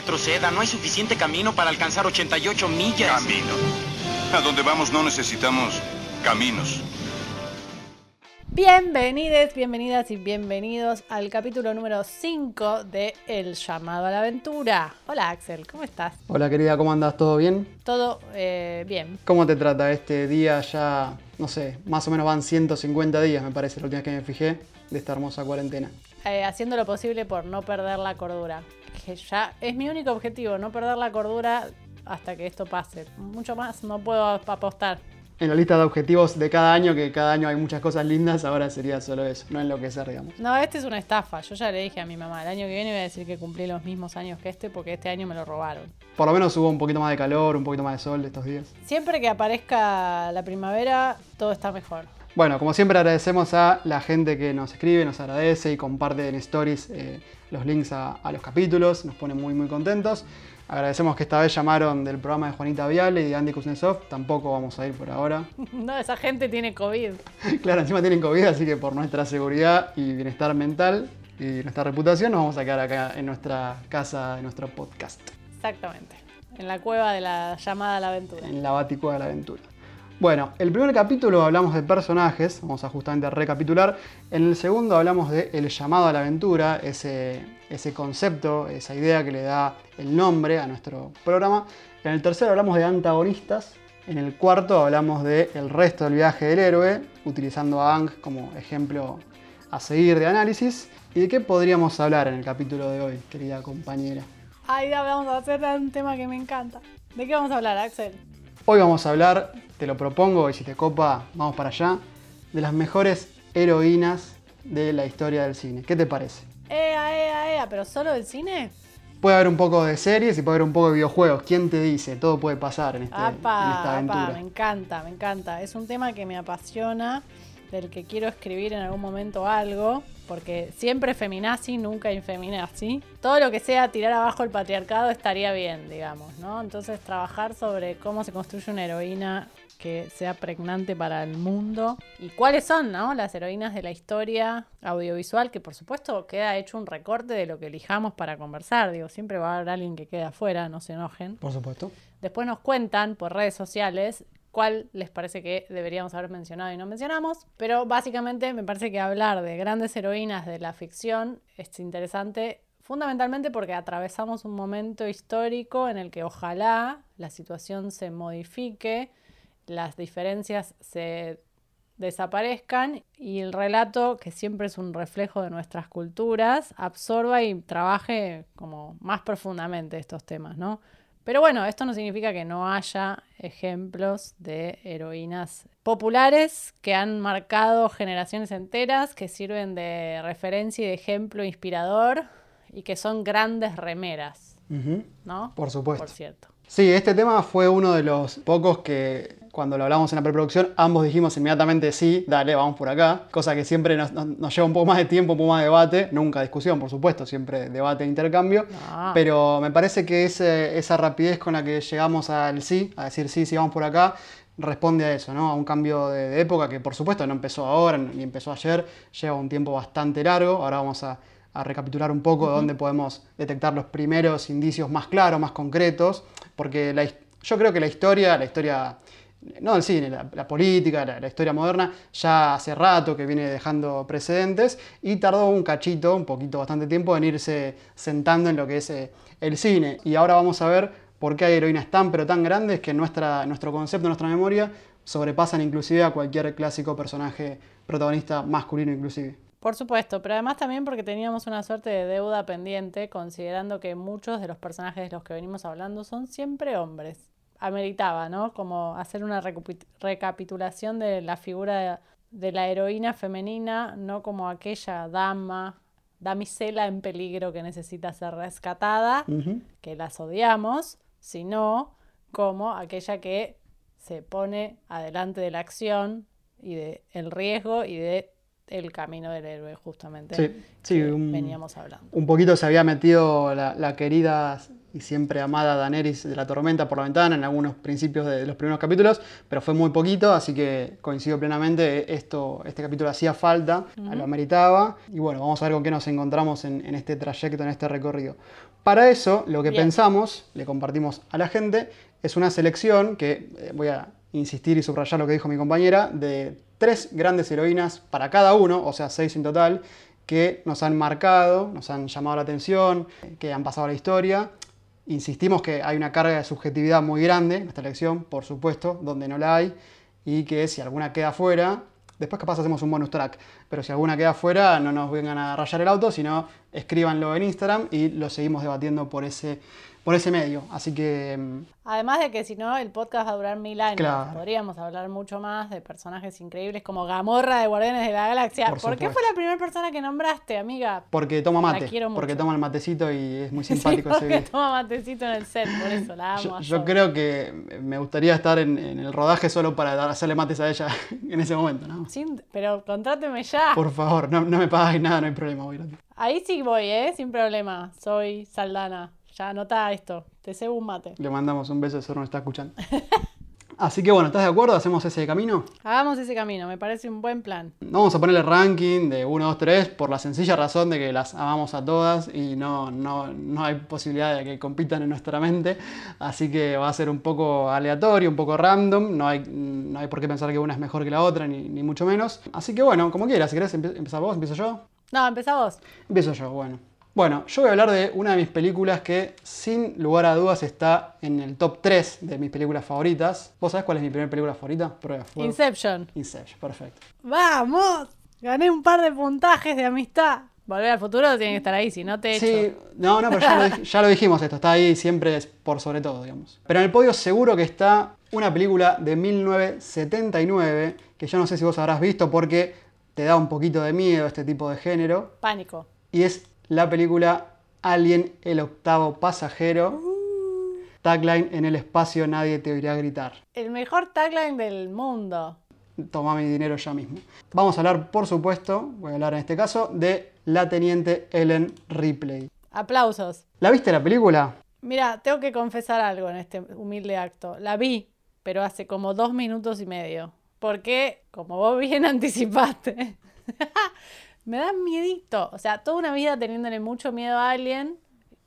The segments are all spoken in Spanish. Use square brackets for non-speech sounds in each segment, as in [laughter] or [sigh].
retroceda, no hay suficiente camino para alcanzar 88 millas. Camino. A donde vamos no necesitamos caminos. Bienvenidos, bienvenidas y bienvenidos al capítulo número 5 de El llamado a la aventura. Hola Axel, ¿cómo estás? Hola querida, ¿cómo andas? ¿Todo bien? Todo eh, bien. ¿Cómo te trata este día ya, no sé, más o menos van 150 días me parece, la última vez que me fijé, de esta hermosa cuarentena? Eh, haciendo lo posible por no perder la cordura. Que ya es mi único objetivo, no perder la cordura hasta que esto pase. Mucho más no puedo apostar. En la lista de objetivos de cada año, que cada año hay muchas cosas lindas, ahora sería solo eso, no enloquecer, digamos. No, este es una estafa. Yo ya le dije a mi mamá, el año que viene voy a decir que cumplí los mismos años que este porque este año me lo robaron. Por lo menos hubo un poquito más de calor, un poquito más de sol estos días. Siempre que aparezca la primavera, todo está mejor. Bueno, como siempre agradecemos a la gente que nos escribe, nos agradece y comparte en stories eh, los links a, a los capítulos, nos pone muy muy contentos. Agradecemos que esta vez llamaron del programa de Juanita Viale y de Andy Kuznetsov. Tampoco vamos a ir por ahora. [laughs] No, esa gente tiene COVID. [laughs] claro, encima tienen COVID, así que por nuestra seguridad y bienestar mental y nuestra reputación nos vamos a quedar acá en nuestra casa, en nuestro podcast. Exactamente. En la cueva de la llamada a la aventura. En la baticueva de la aventura. Bueno, el primer capítulo hablamos de personajes, vamos a justamente recapitular. En el segundo hablamos de el llamado a la aventura, ese, concepto, esa idea que le da el nombre a nuestro programa. En el tercero hablamos de antagonistas. En el cuarto hablamos de el resto del viaje del héroe, utilizando a Ang como ejemplo a seguir de análisis. ¿Y de qué podríamos hablar en el capítulo de hoy, querida compañera? Ay, ya vamos a hacer un tema que me encanta. ¿De qué vamos a hablar, Axel? Hoy vamos a hablar, te lo propongo y si te copa, vamos para allá, de las mejores heroínas de la historia del cine. ¿Qué te parece? Ea, ea, ea, pero solo del cine. Puede haber un poco de series y puede haber un poco de videojuegos. ¿Quién te dice? Todo puede pasar en, este, en esta aventura. Apa, me encanta, me encanta. Es un tema que me apasiona, del que quiero escribir en algún momento algo, porque siempre feminazi, nunca infeminazi. Todo lo que sea tirar abajo el patriarcado estaría bien, digamos, ¿no? Entonces trabajar sobre cómo se construye una heroína que sea pregnante para el mundo y cuáles son ¿no? las heroínas de la historia audiovisual, que por supuesto queda hecho un recorte de lo que elijamos para conversar. Digo, siempre va a haber alguien que quede afuera, no se enojen. Por supuesto. Después nos cuentan por redes sociales cuál les parece que deberíamos haber mencionado y no mencionamos, pero básicamente me parece que hablar de grandes heroínas de la ficción es interesante fundamentalmente porque atravesamos un momento histórico en el que ojalá la situación se modifique las diferencias se desaparezcan y el relato, que siempre es un reflejo de nuestras culturas, absorba y trabaje como más profundamente estos temas, ¿no? Pero bueno, esto no significa que no haya ejemplos de heroínas populares que han marcado generaciones enteras, que sirven de referencia y de ejemplo inspirador y que son grandes remeras, ¿no? Por supuesto. Por cierto. Sí, este tema fue uno de los pocos que cuando lo hablamos en la preproducción, ambos dijimos inmediatamente sí, dale, vamos por acá. Cosa que siempre nos, lleva un poco más de tiempo, un poco más de debate. Nunca discusión, por supuesto, siempre debate e intercambio. Pero me parece que esa rapidez con la que llegamos al sí, a decir sí, sí, vamos por acá, responde a eso, ¿no? A un cambio de, época que por supuesto no empezó ahora ni empezó ayer, lleva un tiempo bastante largo. Ahora vamos a, recapitular un poco de dónde podemos detectar los primeros indicios más claros, más concretos, porque yo creo que la historia, la historia no el cine, la, política, la, historia moderna, ya hace rato que viene dejando precedentes y tardó un cachito, un poquito, bastante tiempo en irse sentando en lo que es eh, el cine. Y ahora vamos a ver por qué hay heroínas tan pero tan grandes que nuestra, nuestro concepto, nuestra memoria, sobrepasan inclusive a cualquier clásico personaje protagonista masculino inclusive. Por supuesto, pero además también porque teníamos una suerte de deuda pendiente, considerando que muchos de los personajes de los que venimos hablando son siempre hombres ameritaba, ¿no? Como hacer una recapitulación de la figura de, la heroína femenina, no como aquella dama, damisela en peligro que necesita ser rescatada, que las odiamos, sino como aquella que se pone adelante de la acción y de el riesgo y de el camino del héroe, justamente. Sí, sí veníamos hablando. Un poquito se había metido la, la querida y siempre amada Daenerys de la tormenta por la ventana en algunos principios de los primeros capítulos, pero fue muy poquito, así que coincido plenamente, esto, este capítulo hacía falta, lo ameritaba, y bueno, vamos a ver con qué nos encontramos en, este trayecto, en este recorrido. Para eso, lo que Bien. pensamos, le compartimos a la gente, es una selección que eh, voy a insistir y subrayar lo que dijo mi compañera, de tres grandes heroínas para cada uno, o sea, seis en total, que nos han marcado, nos han llamado la atención, que han pasado a la historia. Insistimos que hay una carga de subjetividad muy grande en esta elección, por supuesto, donde no la hay, y que si alguna queda fuera, después capaz hacemos un bonus track, pero si alguna queda fuera, no nos vengan a rayar el auto, sino escríbanlo en Instagram y lo seguimos debatiendo por ese, por ese medio. Así que mm, Además de que si no, el podcast va a durar mil años. Claro. Podríamos hablar mucho más de personajes increíbles como Gamorra de Guardianes de la Galaxia. Por ¿Por, qué fue la primera persona que nombraste, amiga? porque toma La mate, quiero mucho. porque toma el matecito y es muy [laughs] Sí, simpático ese porque toma matecito en el set, por eso la amo. Yo, yo creo que me gustaría estar en, en el rodaje solo para hacerle mates a ella [laughs] en ese momento, ¿no? Sin- pero contráteme ya. Por favor, no, no me pagues nada, no hay problema. voy. Ahí sí voy, ¿eh? Sin problema. Soy Saldana. Ya anota esto. Te cebo un mate. Le mandamos un beso, eso no está escuchando. [laughs] Así que bueno, ¿estás de acuerdo? ¿Hacemos ese camino? Hagamos ese camino, me parece un buen plan. No vamos a ponerle ranking de 1, 2, 3 por la sencilla razón de que las amamos a todas y no, no, no hay posibilidad de que compitan en nuestra mente. Así que va a ser un poco aleatorio, un poco random. No hay, no hay por qué pensar que una es mejor que la otra, ni, ni mucho menos. Así que bueno, como quieras, si querés empezar vos, empiezo yo. No, empezá vos. Empiezo yo, bueno. Bueno, yo voy a hablar de una de mis películas que sin lugar a dudas está en el top 3 de mis películas favoritas. ¿Vos sabés cuál es mi primera película favorita? Prueba fuego. Inception. Inception, perfecto. ¡Vamos! Gané un par de puntajes de amistad. Volver al futuro tiene que estar ahí, si no te echo. Sí, no, no, pero ya lo, dij- ya lo dijimos esto, está ahí siempre es por sobre todo, digamos. Pero en el podio seguro que está una película de 1979, que yo no sé si vos habrás visto porque te da un poquito de miedo este tipo de género, Pánico. y es la película Alien, el octavo pasajero. Tagline, en el espacio nadie te oirá gritar. El mejor tagline del mundo. Toma mi dinero ya mismo. Vamos a hablar, por supuesto, voy a hablar en este caso, de la teniente Ellen Ripley. Aplausos. ¿La viste la película? Mira, tengo que confesar algo en este humilde acto. La vi, pero hace como dos minutos y medio. Porque, como vos bien [laughs] anticipaste, me da miedito. O sea, toda una vida teniéndole mucho miedo a Alien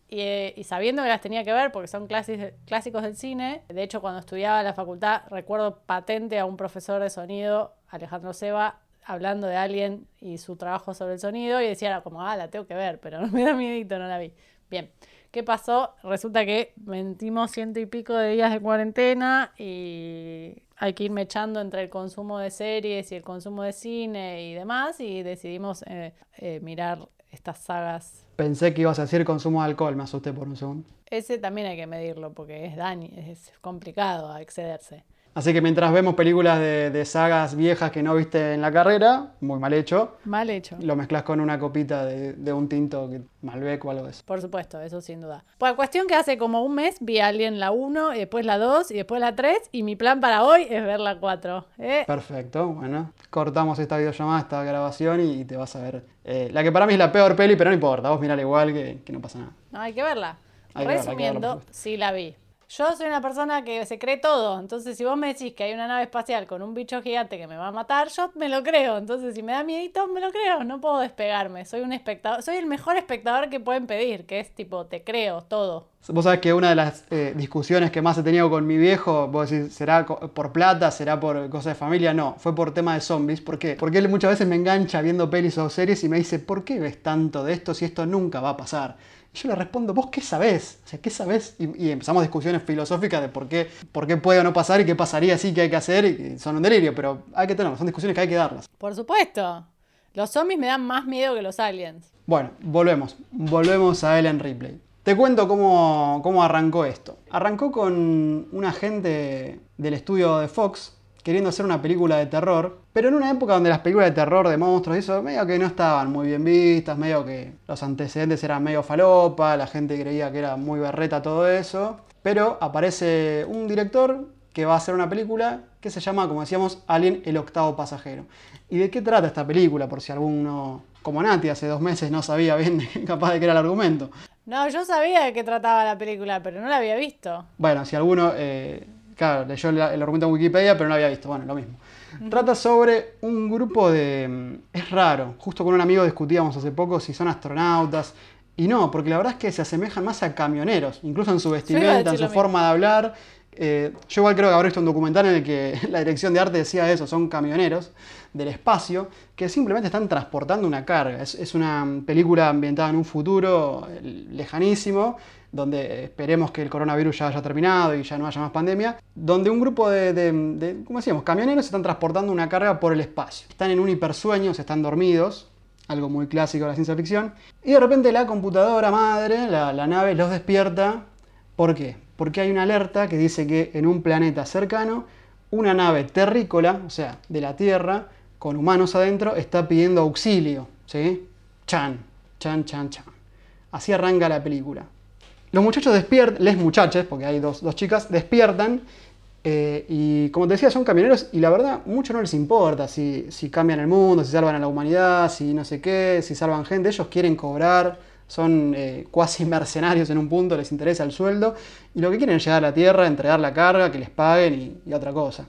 y, eh, y sabiendo que las tenía que ver porque son clasis- clásicos del cine. De hecho, cuando estudiaba en la facultad, recuerdo patente a un profesor de sonido, Alejandro Seba, hablando de Alien y su trabajo sobre el sonido y decía como, ah, la tengo que ver, pero [laughs] me da miedito, no la vi. Bien, ¿qué pasó? Resulta que mentimos ciento y pico de días de cuarentena y hay que irme echando entre el consumo de series y el consumo de cine y demás y decidimos eh, eh, mirar estas sagas. Pensé que ibas a decir consumo de alcohol, me asusté por un segundo. Ese también hay que medirlo porque es daño, es complicado excederse. Así que mientras vemos películas de, de sagas viejas que no viste en la carrera, muy mal hecho, Mal hecho. lo mezclas con una copita de, de un tinto que- Malbec o algo de eso. Por supuesto, eso sin duda. Pues cuestión que hace como un mes vi a Alien la 1, y después la 2 y después la 3 y mi plan para hoy es ver la 4. ¿eh? Perfecto, bueno, cortamos esta videollamada, esta grabación y te vas a ver. eh, la que para mí es la peor peli, pero no importa, vos mirala igual que, que no pasa nada. No, hay que verla. Hay que verla, hay que verla, por Resumiendo, sí la vi. Yo soy una persona que se cree todo, entonces si vos me decís que hay una nave espacial con un bicho gigante que me va a matar, yo me lo creo. Entonces si me da miedito, me lo creo, no puedo despegarme. Soy un espectador, soy el mejor espectador que pueden pedir, que es tipo, te creo todo. Vos sabés que una de las eh, discusiones que más he tenido con mi viejo, vos decís, ¿será por plata? ¿Será por cosas de familia? No, fue por tema de zombies. ¿Por qué? Porque él muchas veces me engancha viendo pelis o series y me dice, ¿por qué ves tanto de esto si esto nunca va a pasar? Y yo le respondo, ¿vos qué sabés? O sea, ¿qué sabés? Y, y empezamos discusiones filosóficas de por qué, por qué puede o no pasar y qué pasaría sí, qué hay que hacer. Y son un delirio, pero hay que tenerlas, son discusiones que hay que darlas. Por supuesto. Los zombies me dan más miedo que los aliens. Bueno, volvemos. Volvemos a Ellen Ripley. Te cuento cómo, cómo arrancó esto. Arrancó con un agente del estudio de Fox queriendo hacer una película de terror, pero en una época donde las películas de terror de monstruos y eso medio que no estaban muy bien vistas, medio que los antecedentes eran medio falopa, la gente creía que era muy berreta todo eso, pero aparece un director que va a hacer una película que se llama, como decíamos, Alien el octavo pasajero. ¿Y de qué trata esta película? Por si alguno, como Nati, hace dos meses no sabía bien [laughs] capaz de qué era el argumento. No, yo sabía de qué trataba la película, pero no la había visto. Bueno, si alguno, eh, claro, leyó el, argumento en Wikipedia, pero no lo había visto, bueno, lo mismo. [laughs] Trata sobre un grupo de... mm, Es raro, justo con un amigo discutíamos hace poco si son astronautas. Y no, porque la verdad es que se asemejan más a camioneros, incluso en su vestimenta, en su forma de hablar. Eh, yo igual creo que habré visto un documental en el que [laughs] la dirección de arte decía eso, son camioneros del espacio que simplemente están transportando una carga. Es, es una película ambientada en un futuro eh, lejanísimo, donde esperemos que el coronavirus ya haya terminado y ya no haya más pandemia, donde un grupo de, ¿cómo decíamos?, camioneros están transportando una carga por el espacio. Están en un hipersueño, están dormidos, algo muy clásico de la ciencia ficción, y de repente la computadora madre, la, la nave, los despierta. ¿Por qué? Porque hay una alerta que dice que en un planeta cercano, una nave terrícola, o sea, de la Tierra, con humanos adentro, está pidiendo auxilio. ¿Sí? Chan, chan, chan, chan. Así arranca la película. Los muchachos despiertan, les muchachos, porque hay dos, chicas, despiertan eh, y como te decía, son camioneros y la verdad, mucho no les importa si, cambian el mundo, si salvan a la humanidad, si no sé qué, si salvan gente. Ellos quieren cobrar, son eh, cuasi [laughs] mercenarios en un punto, les interesa el sueldo y lo que quieren es llegar a la Tierra, entregar la carga, que les paguen y, y otra cosa.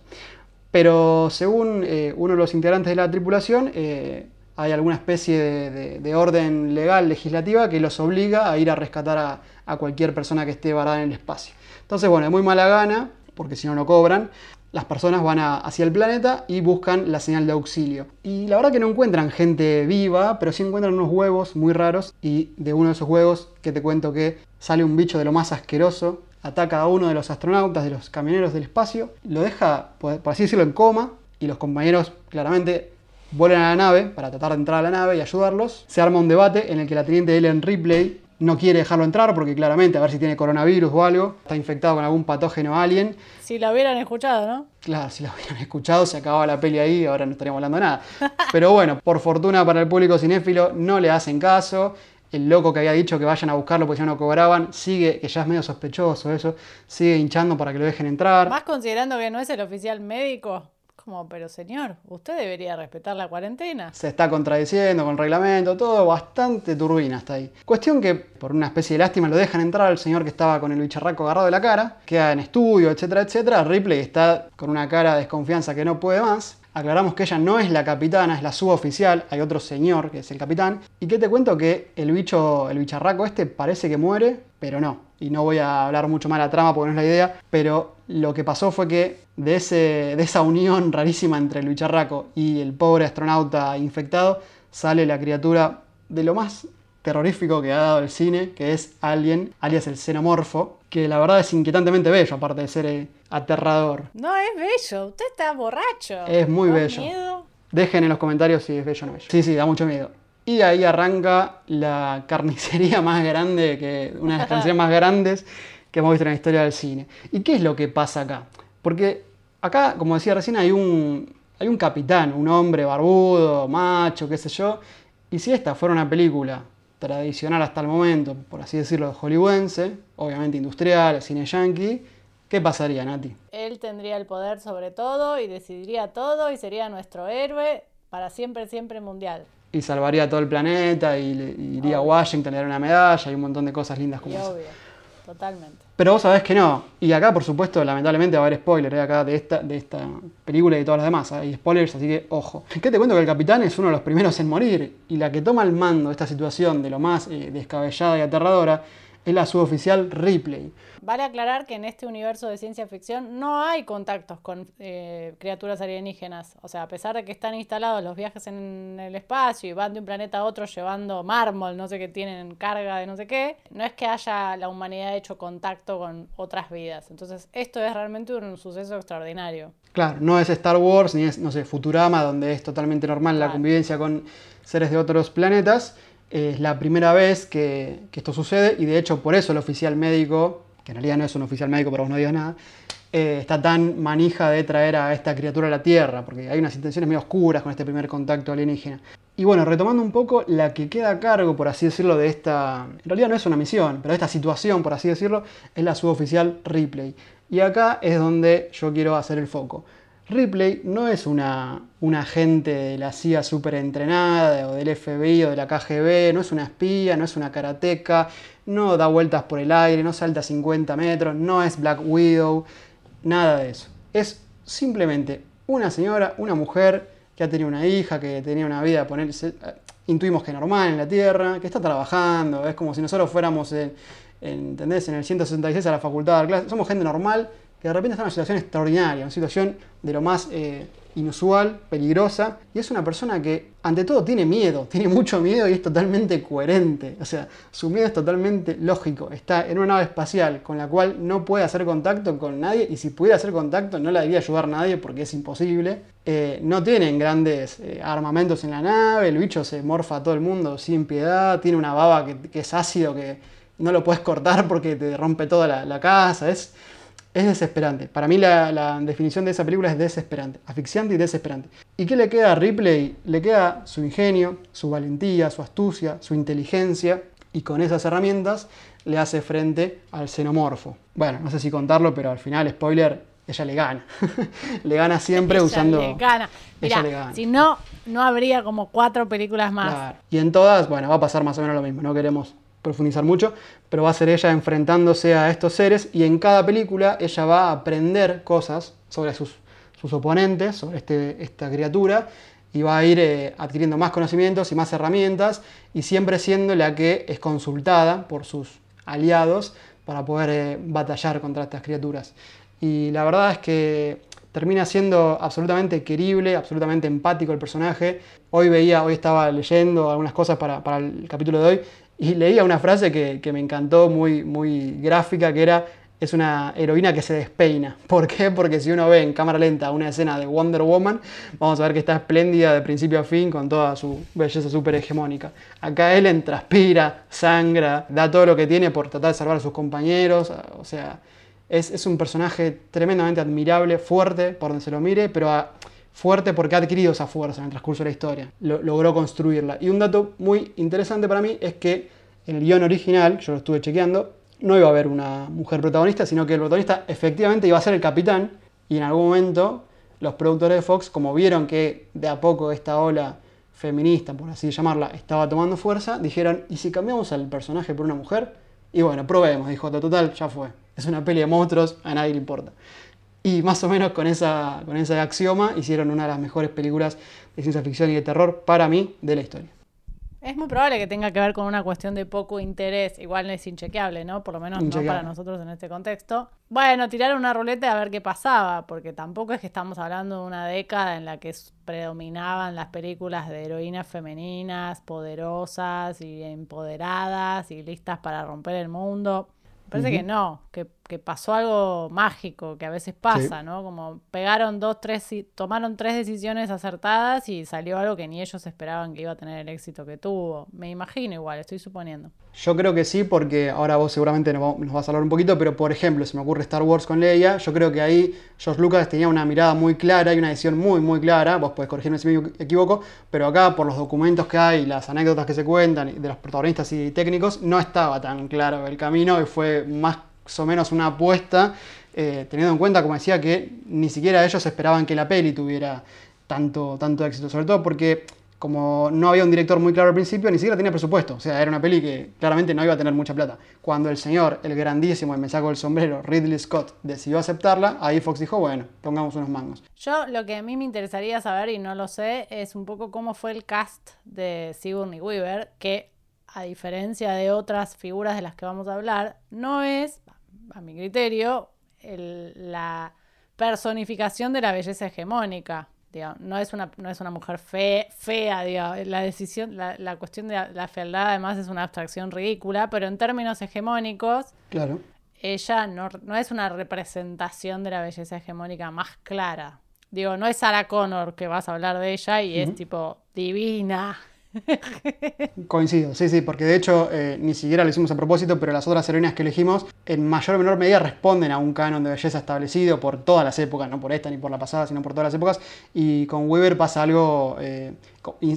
Pero según eh, uno de los integrantes de la tripulación, eh, hay alguna especie de, de, de, orden legal, legislativa, que los obliga a ir a rescatar a, cualquier persona que esté varada en el espacio. Entonces, bueno, de muy mala gana, porque si no, no cobran. Las personas van hacia el planeta y buscan la señal de auxilio. Y la verdad que no encuentran gente viva, pero sí encuentran unos huevos muy raros. Y de uno de esos huevos, que te cuento que sale un bicho de lo más asqueroso, ataca a uno de los astronautas, de los camioneros del espacio, lo deja, por así decirlo, en coma. Y los compañeros claramente vuelan a la nave para tratar de entrar a la nave y ayudarlos. Se arma un debate en el que la teniente Ellen Ripley no quiere dejarlo entrar porque claramente a ver si tiene coronavirus o algo, está infectado con algún patógeno alien. Si la hubieran escuchado, ¿no? Claro, si la hubieran escuchado se acababa la peli ahí, ahora no estaríamos hablando nada. Pero bueno, por fortuna para el público cinéfilo no le hacen caso. El loco que había dicho que vayan a buscarlo porque ya no cobraban, sigue, que ya es medio sospechoso eso, sigue hinchando para que lo dejen entrar. Más considerando que no es el oficial médico. Como, pero señor, usted debería respetar la cuarentena. Se está contradiciendo con reglamento, todo bastante turbina hasta ahí. Cuestión que, por una especie de lástima, lo dejan entrar al señor que estaba con el bicharraco agarrado de la cara, queda en estudio, etcétera, etcétera. Ripley está con una cara de desconfianza que no puede más. Aclaramos que ella no es la capitana, es la suboficial, hay otro señor que es el capitán. Y que te cuento que el bicho, el bicharraco este parece que muere, pero no. Y no voy a hablar mucho más de la trama porque no es la idea, pero lo que pasó fue que de, ese, de esa unión rarísima entre el bicharraco y el pobre astronauta infectado sale la criatura de lo más terrorífico que ha dado el cine, que es Alien, alias el xenomorfo, que la verdad es inquietantemente bello, aparte de ser eh, aterrador. No, es bello, usted está borracho. Es muy ¿Da bello. miedo? Dejen en los comentarios si es bello o no bello. Sí, sí, da mucho miedo. Y ahí arranca la carnicería [laughs] más grande, que, una de las carnicerías más grandes que hemos visto en la historia del cine. ¿Y qué es lo que pasa acá? Porque acá, como decía recién, hay un, hay un capitán, un hombre barbudo, macho, qué sé yo. Y si esta fuera una película tradicional hasta el momento, por así decirlo, hollywoodense, obviamente industrial, cine yankee, ¿qué pasaría, Nati? Él tendría el poder sobre todo y decidiría todo y sería nuestro héroe para siempre, siempre mundial. Y salvaría todo el planeta y, le- y iría a. Washington, le daría una medalla y un montón de cosas lindas Y como esa. obvio, totalmente. Pero vos sabés que no. Y acá, por supuesto, lamentablemente va a haber spoilers ¿eh? acá de esta, de esta película y de todas las demás. Hay spoilers, así que ojo. ¿Qué te cuento? Que el capitán es uno de los primeros en morir. Y la que toma el mando de esta situación de lo más eh, descabellada y aterradora es la suboficial Ripley. Vale aclarar que en este universo de ciencia ficción no hay contactos con eh, criaturas alienígenas. O sea, a pesar de que están instalados los viajes en el espacio y van de un planeta a otro llevando mármol, no sé qué tienen carga de no sé qué, no es que haya la humanidad hecho contacto con otras vidas. Entonces, esto es realmente un suceso extraordinario. Claro, no es Star Wars ni es, no sé, Futurama, donde es totalmente normal la convivencia con seres de otros planetas. Es la primera vez que, que esto sucede y de hecho por eso el oficial médico, que en realidad no es un oficial médico, pero vos no digas nada, eh, está tan manija de traer a esta criatura a la Tierra, porque hay unas intenciones medio oscuras con este primer contacto alienígena. Y bueno, retomando un poco, la que queda a cargo, por así decirlo, de esta, en realidad no es una misión, pero esta situación, por así decirlo, es la suboficial Ripley. Y acá es donde yo quiero hacer el foco. Ripley no es una, una agente de la CIA súper entrenada o del FBI o de la KGB, no es una espía, no es una karateca, no da vueltas por el aire, no salta 50 metros, no es Black Widow, nada de eso. Es simplemente una señora, una mujer que ha tenido una hija, que tenía una vida, ponerse, intuimos que normal en la Tierra, que está trabajando, es como si nosotros fuéramos en, en el 166 a la facultad de dar clases, somos gente normal de repente está en una situación extraordinaria, una situación de lo más eh, inusual, peligrosa, y es una persona que ante todo tiene miedo, [laughs] tiene mucho miedo y es totalmente coherente, o sea, su miedo es totalmente lógico, está en una nave espacial con la cual no puede hacer contacto con nadie y si pudiera hacer contacto no le debería ayudar a nadie porque es imposible, eh, no tienen grandes eh, armamentos en la nave, el bicho se morfa a todo el mundo sin piedad, tiene una baba que, es ácido que no lo puedes cortar porque te rompe toda la, la casa, es es desesperante. Para mí la, definición de esa película es desesperante, asfixiante y desesperante. ¿Y qué le queda a Ripley? Le queda su ingenio, su valentía, su astucia, su inteligencia y con esas herramientas le hace frente al xenomorfo. Bueno, no sé si contarlo, pero al final, spoiler, ella le gana. [laughs] le gana siempre ella usando. Le gana. Mira, si no, no habría como cuatro películas más. Y en todas, bueno, va a pasar más o menos lo mismo. No queremos profundizar mucho, pero va a ser ella enfrentándose a estos seres y en cada película ella va a aprender cosas sobre sus, oponentes, sobre este, esta criatura, y va a ir eh, adquiriendo más conocimientos y más herramientas, y siempre siendo la que es consultada por sus aliados para poder eh, batallar contra estas criaturas. Y la verdad es que termina siendo absolutamente querible, absolutamente empático el personaje. Hoy veía, hoy estaba leyendo algunas cosas para el capítulo de hoy y leía una frase que, me encantó, muy, muy gráfica, que era, es una heroína que se despeina. [laughs] ¿Por qué? Porque si uno ve en cámara lenta una escena de Wonder Woman, vamos a ver que está espléndida de principio a fin con toda su belleza súper hegemónica. Acá Ellen transpira, sangra, da todo lo que tiene por tratar de salvar a sus compañeros, o sea, es, es un personaje tremendamente admirable, fuerte, por donde se lo mire, pero... A, fuerte porque ha adquirido esa fuerza en el transcurso de la historia, logró construirla. Y un dato muy interesante para mí es que en el guion original, yo lo estuve chequeando, no iba a haber una mujer protagonista, sino que el protagonista efectivamente iba a ser el capitán y en algún momento los productores de Fox, como vieron que de a poco esta ola feminista, por así llamarla, estaba tomando fuerza, dijeron, ¿y si cambiamos al personaje por una mujer? Y bueno, probemos, dijo, total, ya fue. Es una peli de monstruos, a nadie le importa. Y más o menos con, esa, con ese axioma hicieron una de las mejores películas de ciencia ficción y de terror para mí de la historia. Es muy probable que tenga que ver con una cuestión de poco interés, igual no es inchequeable, ¿no? Por lo menos no para nosotros en este contexto. Bueno, tirar una ruleta a ver qué pasaba, porque tampoco es que estamos hablando de una década en la que predominaban las películas de heroínas femeninas, poderosas y empoderadas y listas para romper el mundo. Parece que no, que, pasó algo mágico, que a veces pasa, ¿no? Como pegaron dos, tres, tomaron tres decisiones acertadas y salió algo que ni ellos esperaban que iba a tener el éxito que tuvo. Me imagino igual, estoy suponiendo. Yo creo que sí, porque ahora vos seguramente nos, vas a hablar un poquito, pero por ejemplo, se me ocurre Star Wars con Leia, yo creo que ahí George Lucas tenía una mirada muy clara y una decisión muy, muy clara, vos podés corregirme si me equivoco, pero acá por los documentos que hay, las anécdotas que se cuentan de los protagonistas y técnicos, no estaba tan claro el camino y fue más o menos una apuesta, eh, teniendo en cuenta, como decía, que ni siquiera ellos esperaban que la peli tuviera tanto, tanto éxito, sobre todo porque como no había un director muy claro al principio, ni siquiera tenía presupuesto, o sea, era una peli que claramente no iba a tener mucha plata. Cuando el señor, el grandísimo, y me saco el sombrero, Ridley Scott, decidió aceptarla, ahí Fox dijo, bueno, pongamos unos mangos. Yo lo que a mí me interesaría saber, y no lo sé, es un poco cómo fue el cast de Sigourney Weaver, que a diferencia de otras figuras de las que vamos a hablar, no es a mi criterio, la personificación de la belleza hegemónica. no, es una, no es una mujer fea, la decisión, la, cuestión de la, fealdad además es una abstracción ridícula, pero en términos hegemónicos, claro. ella no, es una representación de la belleza hegemónica más clara. Digo, no es Sarah Connor que vas a hablar de ella y es tipo divina, [laughs] Coincido, sí, sí, porque de hecho eh, ni siquiera lo hicimos a propósito, pero las otras heroínas que elegimos en mayor o menor medida responden a un canon de belleza establecido por todas las épocas, no por esta ni por la pasada, sino por todas las épocas. Y con Weber pasa algo, eh,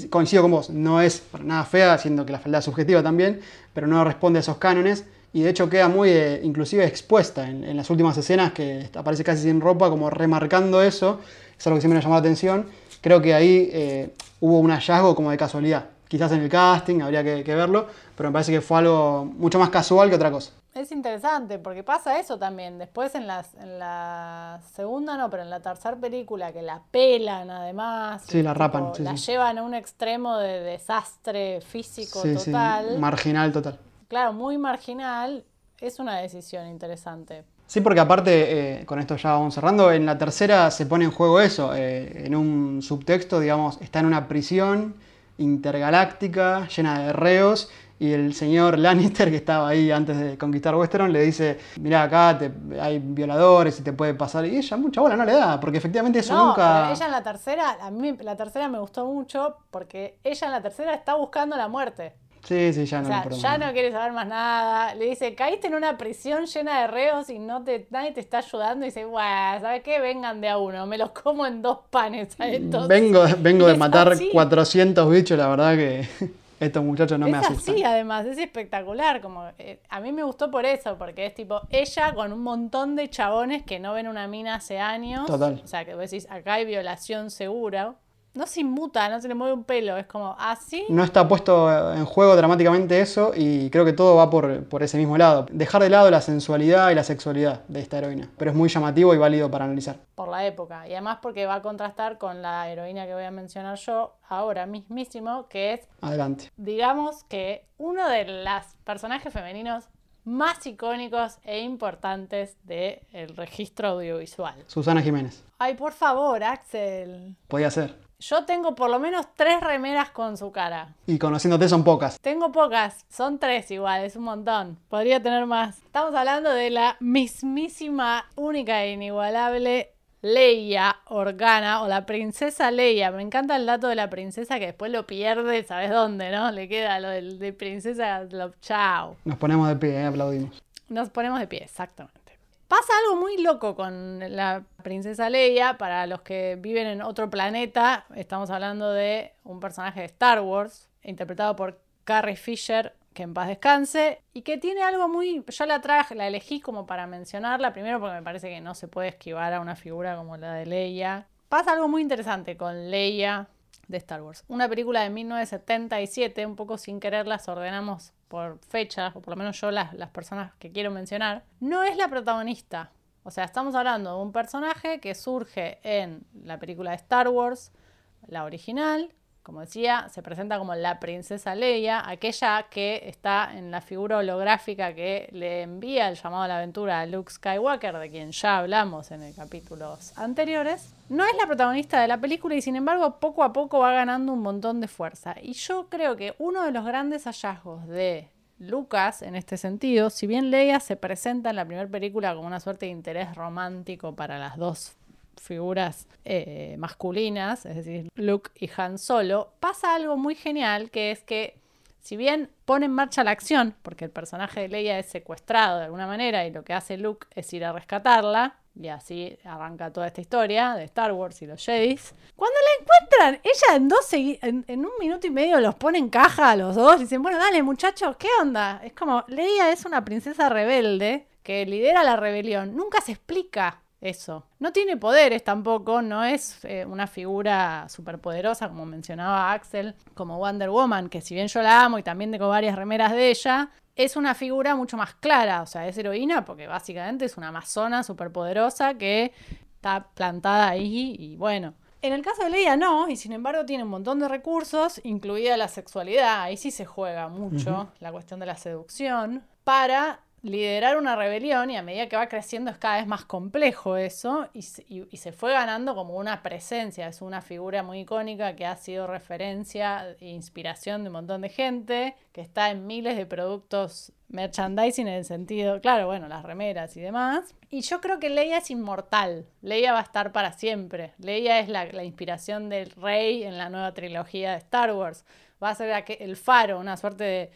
coincido con vos, no es nada fea, siendo que la falda es subjetiva también, pero no responde a esos cánones. Y de hecho queda muy eh, inclusive expuesta en, las últimas escenas, que aparece casi sin ropa, como remarcando eso. Es algo que siempre me llamó la atención. Creo que ahí hubo un hallazgo como de casualidad. Quizás en el casting, habría que, verlo, pero me parece que fue algo mucho más casual que otra cosa. Es interesante porque pasa eso también. Después en, las, en la segunda no, pero en la tercera película que la pelan además. Sí, la rapan, sí, la sí. llevan a un extremo de desastre físico sí, total. marginal total. claro, muy marginal. Es una decisión interesante. Sí, porque aparte, eh, con esto ya vamos cerrando, en la tercera se pone en juego eso, eh, en un subtexto, digamos, está en una prisión intergaláctica llena de reos y el señor Lannister, que estaba ahí antes de conquistar Westeros, le dice, mira acá te- hay violadores y te puede pasar, y ella mucha bola no le da, porque efectivamente eso no, nunca... pero ella en la tercera, a mí la tercera me gustó mucho porque ella en la tercera está buscando la muerte. Sí, sí, ya O no sea, le importa ya no quiere saber más nada. Le dice, caíste en una prisión llena de reos y no te, nadie te está ayudando. Y dice, guau, ¿sabes qué? Vengan de a uno, me los como en dos panes a estos. Vengo, [laughs] vengo de matar así. 400 bichos, la verdad que [laughs] estos muchachos no me asustan. así, además, es espectacular. Como, eh, a mí me gustó por eso, porque es tipo ella con un montón de chabones que no ven una mina hace años. Total. O sea, que vos decís, acá hay violación segura. No se inmuta, no se le mueve un pelo. Es como, así. No está puesto en juego dramáticamente eso y creo que todo va por, por ese mismo lado. Dejar de lado la sensualidad y la sexualidad de esta heroína. Pero es muy llamativo y válido para analizar. por la época. Y además porque va a contrastar con la heroína que voy a mencionar yo ahora mismísimo, que es, Adelante. digamos que uno de los personajes femeninos más icónicos e importantes del registro audiovisual. Susana Jiménez. Ay, por favor, Axel. Podía ser. Yo tengo por lo menos tres remeras con su cara. Y conociéndote son pocas. Tengo pocas, son tres igual, es un montón. Podría tener más. Estamos hablando de la mismísima, única e inigualable Leia Organa o la princesa Leia. Me encanta el dato de la princesa que después lo pierde, ¿sabes dónde, no? Le queda lo de, princesa, lo, chao. Nos ponemos de pie, eh, aplaudimos. Nos ponemos de pie, exactamente. Pasa algo muy loco con la princesa Leia. Para los que viven en otro planeta, estamos hablando de un personaje de Star Wars, interpretado por Carrie Fisher, que en paz descanse, y que tiene algo muy... Yo la traje, la elegí como para mencionarla, primero porque me parece que no se puede esquivar a una figura como la de Leia. Pasa algo muy interesante con Leia de Star Wars. Una película de 1977, un poco sin querer las ordenamos por fechas, o por lo menos yo las, las personas que quiero mencionar. No es la protagonista. O sea, estamos hablando de un personaje que surge en la película de Star Wars, la original. Como decía, se presenta como la princesa Leia, aquella que está en la figura holográfica que le envía el llamado a la aventura a Luke Skywalker, de quien ya hablamos en capítulos anteriores. No es la protagonista de la película y sin embargo poco a poco va ganando un montón de fuerza. Y yo creo que uno de los grandes hallazgos de Lucas en este sentido, si bien Leia se presenta en la primera película como una suerte de interés romántico para las dos figuras eh, masculinas, es decir, Luke y Han Solo, pasa algo muy genial que es que si bien pone en marcha la acción, porque el personaje de Leia es secuestrado de alguna manera y lo que hace Luke es ir a rescatarla, y así arranca toda esta historia de Star Wars y los Jedis. Cuando la encuentran, ella en, dos en un minuto y medio los pone en caja a los dos y dicen, bueno, dale muchachos, ¿qué onda? Es como, Leia es una princesa rebelde que lidera la rebelión. Nunca se explica eso. No tiene poderes tampoco, no es eh, una figura superpoderosa como mencionaba Axel, como Wonder Woman, que si bien yo la amo y también tengo varias remeras de ella, es una figura mucho más clara, o sea, es heroína porque básicamente es una amazona superpoderosa que está plantada ahí y bueno. En el caso de Leia no, y sin embargo tiene un montón de recursos, incluida la sexualidad, ahí sí se juega mucho la cuestión de la seducción, para liderar una rebelión y a medida que va creciendo es cada vez más complejo eso y, se- y- se fue ganando como una presencia, es una figura muy icónica que ha sido referencia e inspiración de un montón de gente, que está en miles de productos merchandising en el sentido, claro, bueno, las remeras y demás. Y yo creo que Leia es inmortal, Leia va a estar para siempre, Leia es la, la inspiración del rey en la nueva trilogía de Star Wars, va a ser el faro, una suerte de...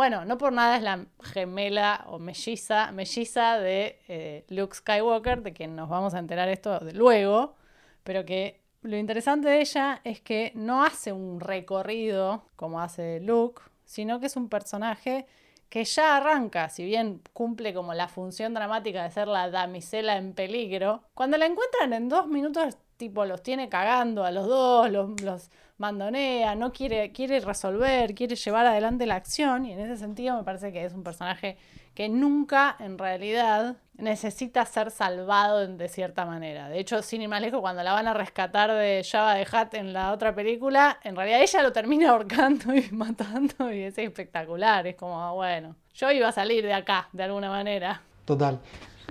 Bueno, no por nada es la gemela o melliza, melliza de eh, Luke Skywalker, de quien nos vamos a enterar esto de luego, pero que lo interesante de ella es que no hace un recorrido como hace Luke, sino que es un personaje que ya arranca, si bien cumple como la función dramática de ser la damisela en peligro, cuando la encuentran en dos minutos, tipo, los tiene cagando a los dos, los, los mandonea, no quiere, quiere resolver, quiere llevar adelante la acción, y en ese sentido me parece que es un personaje que nunca en realidad necesita ser salvado de cierta manera. De hecho, sin ir más lejos, cuando la van a rescatar de Java de Hat en la otra película, en realidad ella lo termina ahorcando y [laughs] matando y es espectacular. Es como, bueno, yo iba a salir de acá de alguna manera. Total.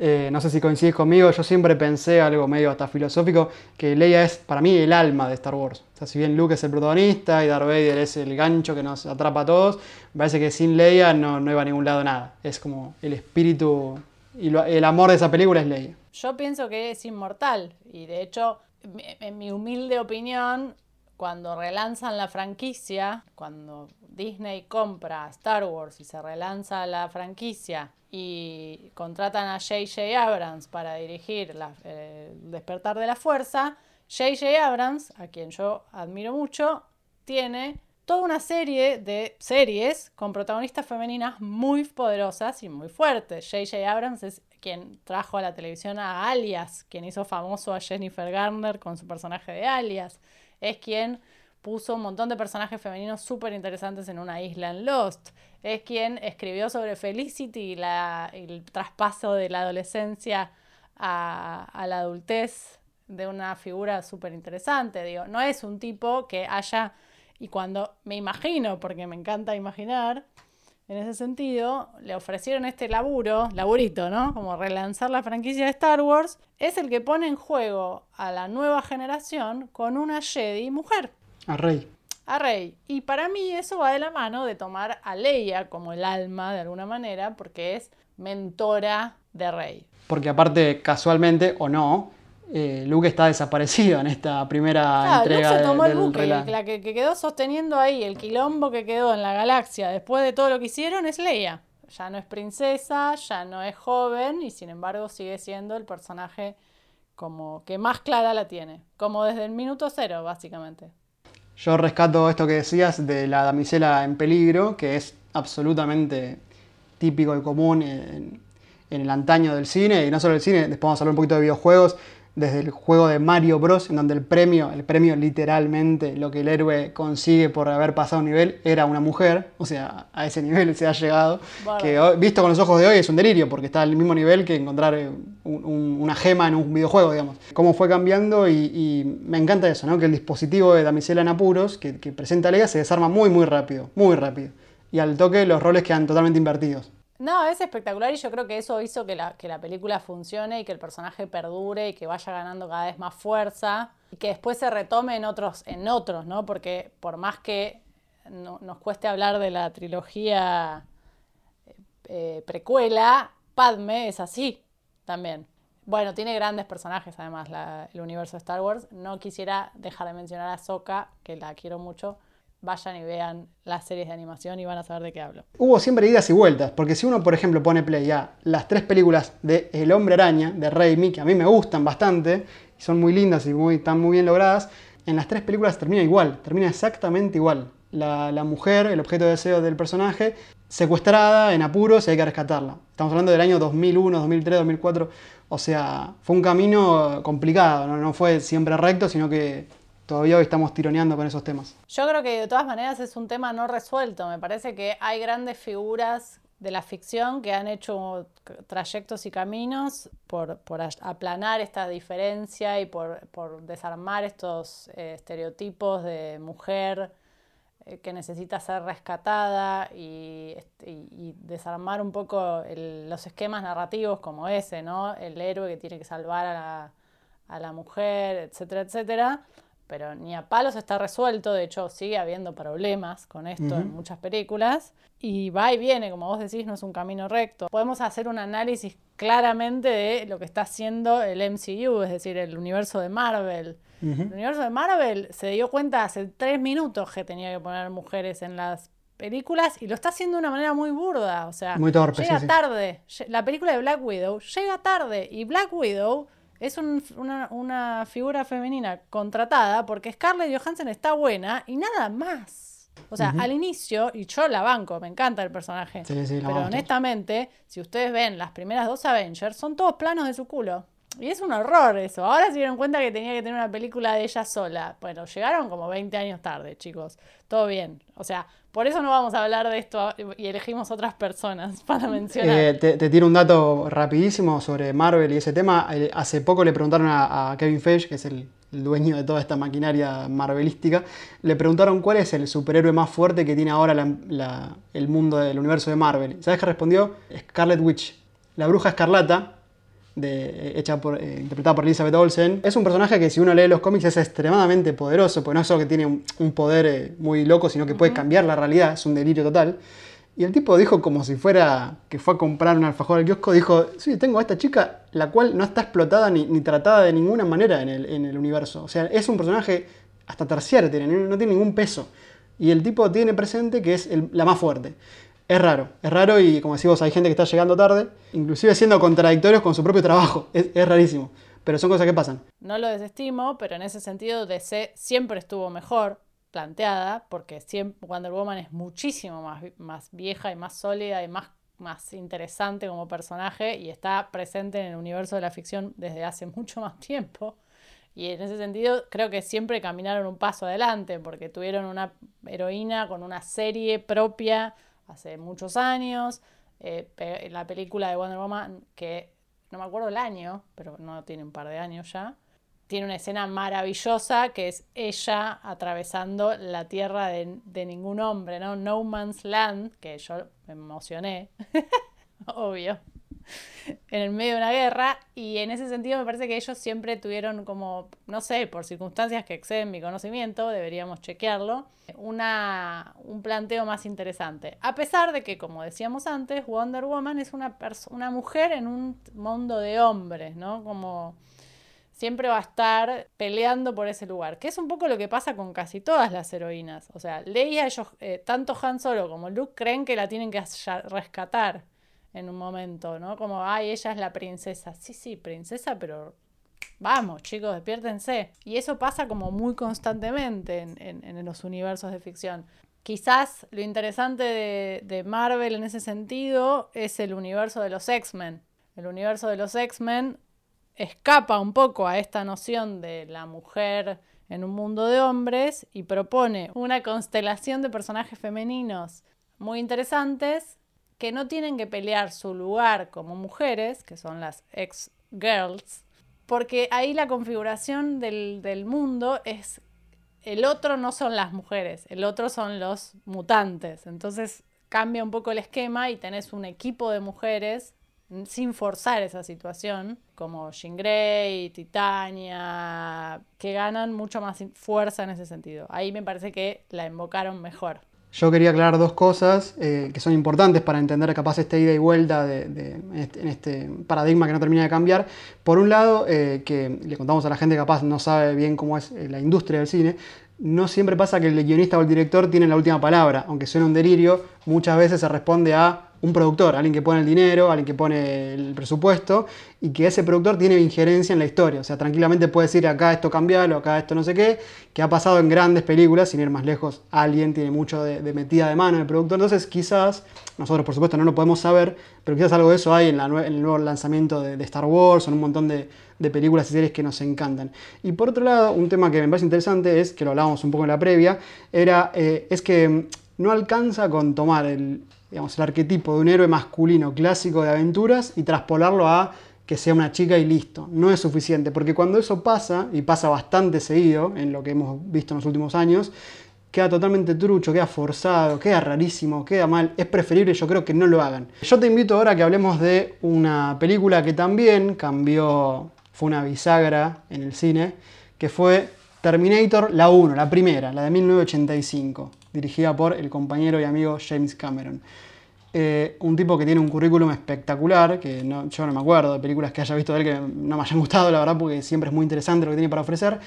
Eh, no sé si coincides conmigo, yo siempre pensé algo medio hasta filosófico, que Leia es para mí el alma de Star Wars. O sea, si bien Luke es el protagonista y Darth Vader es el gancho que nos atrapa a todos, me parece que sin Leia no, no iba a ningún lado nada. Es como el espíritu y el amor de esa película es Leia. Yo pienso que es inmortal y de hecho, en mi humilde opinión, cuando relanzan la franquicia, cuando Disney compra Star Wars y se relanza la franquicia y contratan a J.J. Abrams para dirigir El despertar de la fuerza, J.J. Abrams, a quien yo admiro mucho, tiene toda una serie de series con protagonistas femeninas muy poderosas y muy fuertes. J.J. Abrams es quien trajo a la televisión a Alias, quien hizo famoso a Jennifer Garner con su personaje de Alias. Es quien puso un montón de personajes femeninos súper interesantes en una isla en Lost. Es quien escribió sobre Felicity y el traspaso de la adolescencia a, a la adultez de una figura súper interesante. Digo, no es un tipo que haya y cuando me imagino, porque me encanta imaginar, en ese sentido, le ofrecieron este laburo, laburito, ¿no? Como relanzar la franquicia de Star Wars, es el que pone en juego a la nueva generación con una Jedi mujer. A Rey. A Rey. Y para mí eso va de la mano de tomar a Leia como el alma, de alguna manera, porque es mentora de Rey. Porque aparte, casualmente o no, eh, Luke está desaparecido en esta primera entrega. Luke se tomó el buque, la que, quedó sosteniendo ahí el quilombo que quedó en la galaxia después de todo lo que hicieron es Leia. Ya no es princesa, ya no es joven y sin embargo sigue siendo el personaje como que más clara la tiene, como desde el minuto cero básicamente. Yo rescato esto que decías de la damisela en peligro, que es absolutamente típico y común en, en el antaño del cine, y no solo del cine, después vamos a hablar un poquito de videojuegos desde el juego de Mario Bros, en donde el premio, el premio literalmente, lo que el héroe consigue por haber pasado un nivel, era una mujer, o sea, a ese nivel se ha llegado, que visto con los ojos de hoy es un delirio, porque está al mismo nivel que encontrar una gema en un videojuego, digamos. Cómo fue cambiando y, me encanta eso, ¿no? que el dispositivo de damisela en apuros que, que presenta Leia se desarma muy, muy rápido, muy rápido. Y al toque los roles quedan totalmente invertidos. No, es espectacular y yo creo que eso hizo que la, que la película funcione y que el personaje perdure y que vaya ganando cada vez más fuerza y que después se retome en otros, en otros, ¿no? Porque por más que nos cueste hablar de la trilogía eh, eh, precuela, Padme es así también. Bueno, tiene grandes personajes además el universo de Star Wars. No quisiera dejar de mencionar a Sokka, que la quiero mucho, vayan y vean las series de animación y van a saber de qué hablo. Hubo siempre idas y vueltas, porque si uno, por ejemplo, pone play a las tres películas de El Hombre Araña, de Raimi, que a mí me gustan bastante, son muy lindas y muy, están muy bien logradas, en las tres películas termina igual, termina exactamente igual. La, la mujer, el objeto de deseo del personaje, secuestrada, en apuros y hay que rescatarla. Estamos hablando del año 2001, 2003, 2004, o sea, fue un camino complicado, no, no fue siempre recto, sino que todavía hoy estamos tironeando con esos temas. Yo creo que de todas maneras es un tema no resuelto. Me parece que hay grandes figuras de la ficción que han hecho trayectos y caminos por, aplanar esta diferencia y por, desarmar estos eh, estereotipos de mujer eh, que necesita ser rescatada y, desarmar un poco los esquemas narrativos como ese, ¿no? El héroe que tiene que salvar a la, a la mujer, etcétera, etcétera pero ni a palos está resuelto, de hecho sigue habiendo problemas con esto en muchas películas, y va y viene, como vos decís, no es un camino recto. Podemos hacer un análisis claramente de lo que está haciendo el MCU, es decir, el universo de Marvel. El universo de Marvel se dio cuenta hace tres minutos que tenía que poner mujeres en las películas y lo está haciendo de una manera muy burda, o sea, llega tarde. La película de Black Widow llega tarde y Black Widow es una, figura femenina contratada porque Scarlett Johansson está buena y nada más. O sea, al inicio, y yo la banco, me encanta el personaje. pero honestamente, si ustedes ven las primeras dos Avengers, son todos planos de su culo. Y es un horror eso. Ahora se dieron cuenta que tenía que tener una película de ella sola. Bueno, llegaron como 20 años tarde, chicos. Todo bien. O sea, Por eso no vamos a hablar de esto y elegimos otras personas [laughs] para mencionar. Eh, te, te, tiro un dato rapidísimo sobre Marvel y ese tema. Eh, hace poco le preguntaron a, Kevin Feige, que es el, dueño de toda esta maquinaria marvelística, le preguntaron cuál es el superhéroe más fuerte que tiene ahora la, el mundo del universo de Marvel. ¿Sabes qué respondió? Scarlet Witch, la bruja escarlata, de, hecha por, eh, interpretada por Elizabeth Olsen. Es un personaje que si uno lee los cómics es extremadamente poderoso, porque no es solo que tiene un, un poder eh, muy loco, sino que puede cambiar la realidad, es un delirio total. Y el tipo dijo como si fuera que fue a comprar un alfajor al kiosco, dijo, sí, tengo a esta chica, la cual no está explotada ni, ni tratada de ninguna manera en el, en el, universo. O sea, es un personaje hasta terciario, tiene, no tiene ningún peso. Y el tipo tiene presente que es el, la más fuerte. Es raro, es raro y como decimos, hay gente que está llegando tarde, inclusive siendo contradictorios con su propio trabajo. [laughs] Es, es rarísimo, pero son cosas que pasan. No lo desestimo, pero en ese sentido DC siempre estuvo mejor planteada, porque siempre Wonder Woman es muchísimo más, más vieja y más sólida y más, más interesante como personaje y está presente en el universo de la ficción desde hace [laughs] mucho más tiempo. Y en ese sentido creo que siempre caminaron un paso adelante, porque tuvieron una heroína con una serie propia hace muchos años, eh, la película de Wonder Woman, que no me acuerdo el año, pero no tiene un par de años ya, tiene una escena maravillosa que es ella atravesando la tierra de, de, ningún hombre, ¿no? No Man's Land, que yo me emocioné, [laughs] obvio, [laughs] en el medio de una guerra. Y en ese sentido me parece que ellos siempre tuvieron como, no sé, por circunstancias que exceden mi conocimiento, deberíamos chequearlo, una, un planteo más interesante. A pesar de que, como decíamos antes, Wonder Woman es una, una mujer en un mundo de hombres, ¿no? Como siempre va a estar peleando por ese lugar, que es un poco lo que pasa con casi todas las heroínas. O sea, Leia, ellos, eh, tanto Han Solo como Luke creen que la tienen que rescatar en un momento, ¿no? Como, ay, ella es la princesa. Sí, sí, princesa, pero vamos, chicos, despiértense. Y eso pasa como muy constantemente en, en, en los universos de ficción. Quizás lo interesante de, de Marvel en ese sentido es el universo de los X-Men. El universo de los X-Men escapa un poco a esta noción de la mujer en un mundo de hombres y propone una constelación de personajes femeninos muy interesantes que no tienen que pelear su lugar como mujeres, que son las ex-girls, porque ahí la configuración del, del, mundo es, el otro no son las mujeres, el otro son los mutantes, entonces cambia un poco el esquema y tenés un equipo de mujeres sin forzar esa situación, como Jean Grey, Titania, que ganan mucho más fuerza en ese sentido. Ahí me parece que la invocaron mejor. Yo quería aclarar dos cosas eh, que son importantes para entender capaz esta ida y vuelta de, de, en este paradigma que no termina de cambiar. Por un lado, eh, que le contamos a la gente que capaz no sabe bien cómo es eh, la industria del cine, no siempre pasa que el guionista o el director tiene la última palabra, aunque suene un delirio, muchas veces se responde a un productor, alguien que pone el dinero, alguien que pone el presupuesto y que ese productor tiene injerencia en la historia. O sea, tranquilamente puede decir acá esto cambialo, acá esto no sé qué, que ha pasado en grandes películas, sin ir más lejos, alguien tiene mucho de, metida de mano en el productor. Entonces, quizás, nosotros por supuesto no lo podemos saber, pero quizás algo de eso hay en, el nuevo lanzamiento de, Star Wars en un montón de, de películas y series que nos encantan. Y por otro lado, un tema que me parece interesante es, que lo hablábamos un poco en la previa, era, eh, es que no alcanza con tomar el, digamos, el arquetipo de un héroe masculino clásico de aventuras y traspolarlo a que sea una chica y listo. No es suficiente, porque cuando eso pasa, y pasa bastante seguido en lo que hemos visto en los últimos años, queda totalmente trucho, queda forzado, queda rarísimo, queda mal. Es preferible, yo creo que no lo hagan. Yo te invito ahora a que hablemos de una película que también cambió, fue una bisagra en el cine, que fue Terminator, la 1, la primera, la de 1985 dirigida por el compañero y amigo James Cameron. Eh, un tipo que tiene un currículum espectacular, que no, yo no me acuerdo de películas que haya visto de él que no me hayan [laughs] gustado, la verdad, porque siempre es muy interesante lo que tiene para ofrecer.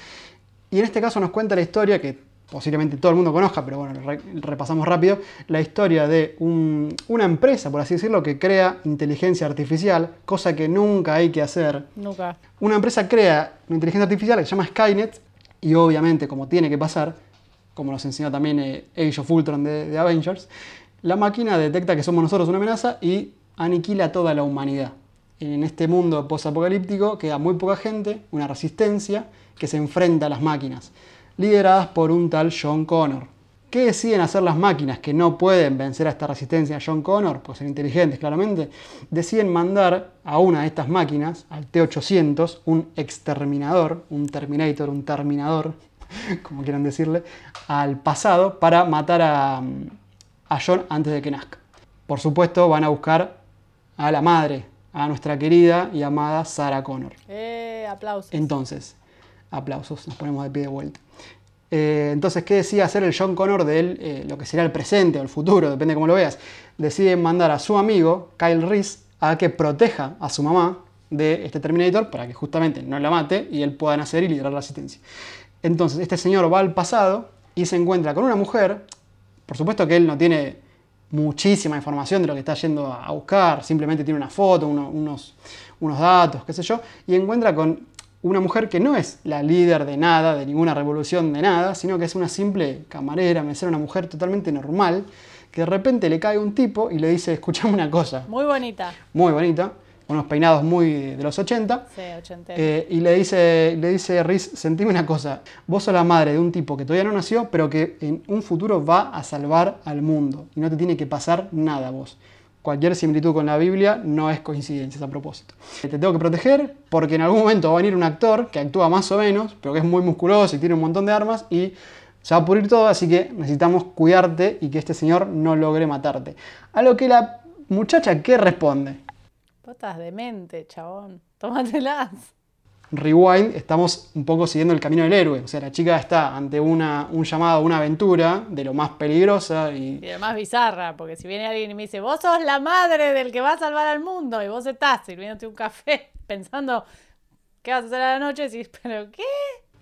Y en este caso nos cuenta la historia que posiblemente todo el mundo conozca, pero bueno, re, repasamos rápido, la historia de un, una empresa, por así decirlo, que crea inteligencia artificial, cosa que nunca hay que hacer. Nunca. Una empresa crea una inteligencia artificial que se llama Skynet, y obviamente, como tiene que pasar, como nos enseñó también eh, Age of Ultron de, de, Avengers, la máquina detecta que somos nosotros una amenaza y aniquila toda la humanidad. En este mundo post-apocalíptico queda muy poca gente, una resistencia que se enfrenta a las máquinas, lideradas por un tal John Connor, ¿Qué deciden hacer las máquinas que no pueden vencer a esta resistencia a John Connor? Pues ser inteligentes claramente. Deciden mandar a una de estas máquinas, al T-800, un exterminador, un Terminator, un Terminador, [laughs] como quieran decirle, al pasado para matar a, a John antes de que nazca. Por supuesto, van a buscar a la madre, a nuestra querida y amada Sarah Connor. Eh, aplausos. Entonces, aplausos, nos ponemos de pie de vuelta. Eh, entonces, ¿qué decide hacer el John Connor de él, eh, lo que será el presente o el futuro, depende de cómo lo veas? Decide mandar a su amigo, Kyle Reese, a que proteja a su mamá de este Terminator para que justamente no la mate y él pueda nacer y liderar la asistencia. Entonces, este señor va al pasado y se encuentra con una mujer, por supuesto que él no tiene muchísima información de lo que está yendo a buscar, simplemente tiene una foto, unos, unos datos, qué sé yo, y encuentra con una mujer que no es la líder de nada, de ninguna revolución de nada, sino que es una simple camarera, mesera, una mujer totalmente normal, que de repente le cae un tipo y le dice, escuchame una cosa. Muy bonita. Muy bonita, unos peinados muy de los 80. Sí, 80. Eh, y le dice, le dice Riz, sentime una cosa, vos sos la madre de un tipo que todavía no nació, pero que en un futuro va a salvar al mundo. Y no te tiene que pasar nada vos. Cualquier similitud con la Biblia no es coincidencia, a propósito. Te tengo que proteger porque en algún momento va a venir un actor que actúa más o menos, pero que es muy musculoso y tiene un montón de armas y se va a pudrir todo, así que necesitamos cuidarte y que este señor no logre matarte. A lo que la muchacha, ¿qué responde? Vos estás demente, chabón. Tómatelas rewind, estamos un poco siguiendo el camino del héroe. O sea, la chica está ante una, un llamado, una aventura de lo más peligrosa y... Y de lo más bizarra, porque si viene alguien y me dice, vos sos la madre del que va a salvar al mundo, y vos estás sirviéndote un café [laughs] pensando, ¿qué vas a hacer a la noche? Y decís, ¿pero qué?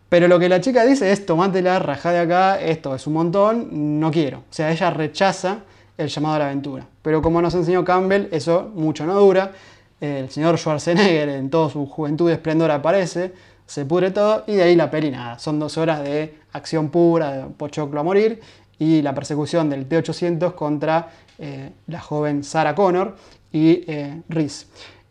Pero lo que la chica dice es, tomátela, rajá de acá, esto es un montón, no quiero. O sea, ella rechaza el llamado a la aventura. Pero como nos enseñó Campbell, eso mucho no dura el señor Schwarzenegger en toda su juventud y esplendor aparece, se pudre todo y de ahí la peli nada. Son dos horas de acción pura, de pochoclo a morir y la persecución del T-800 contra eh, la joven Sarah Connor y eh, Reese.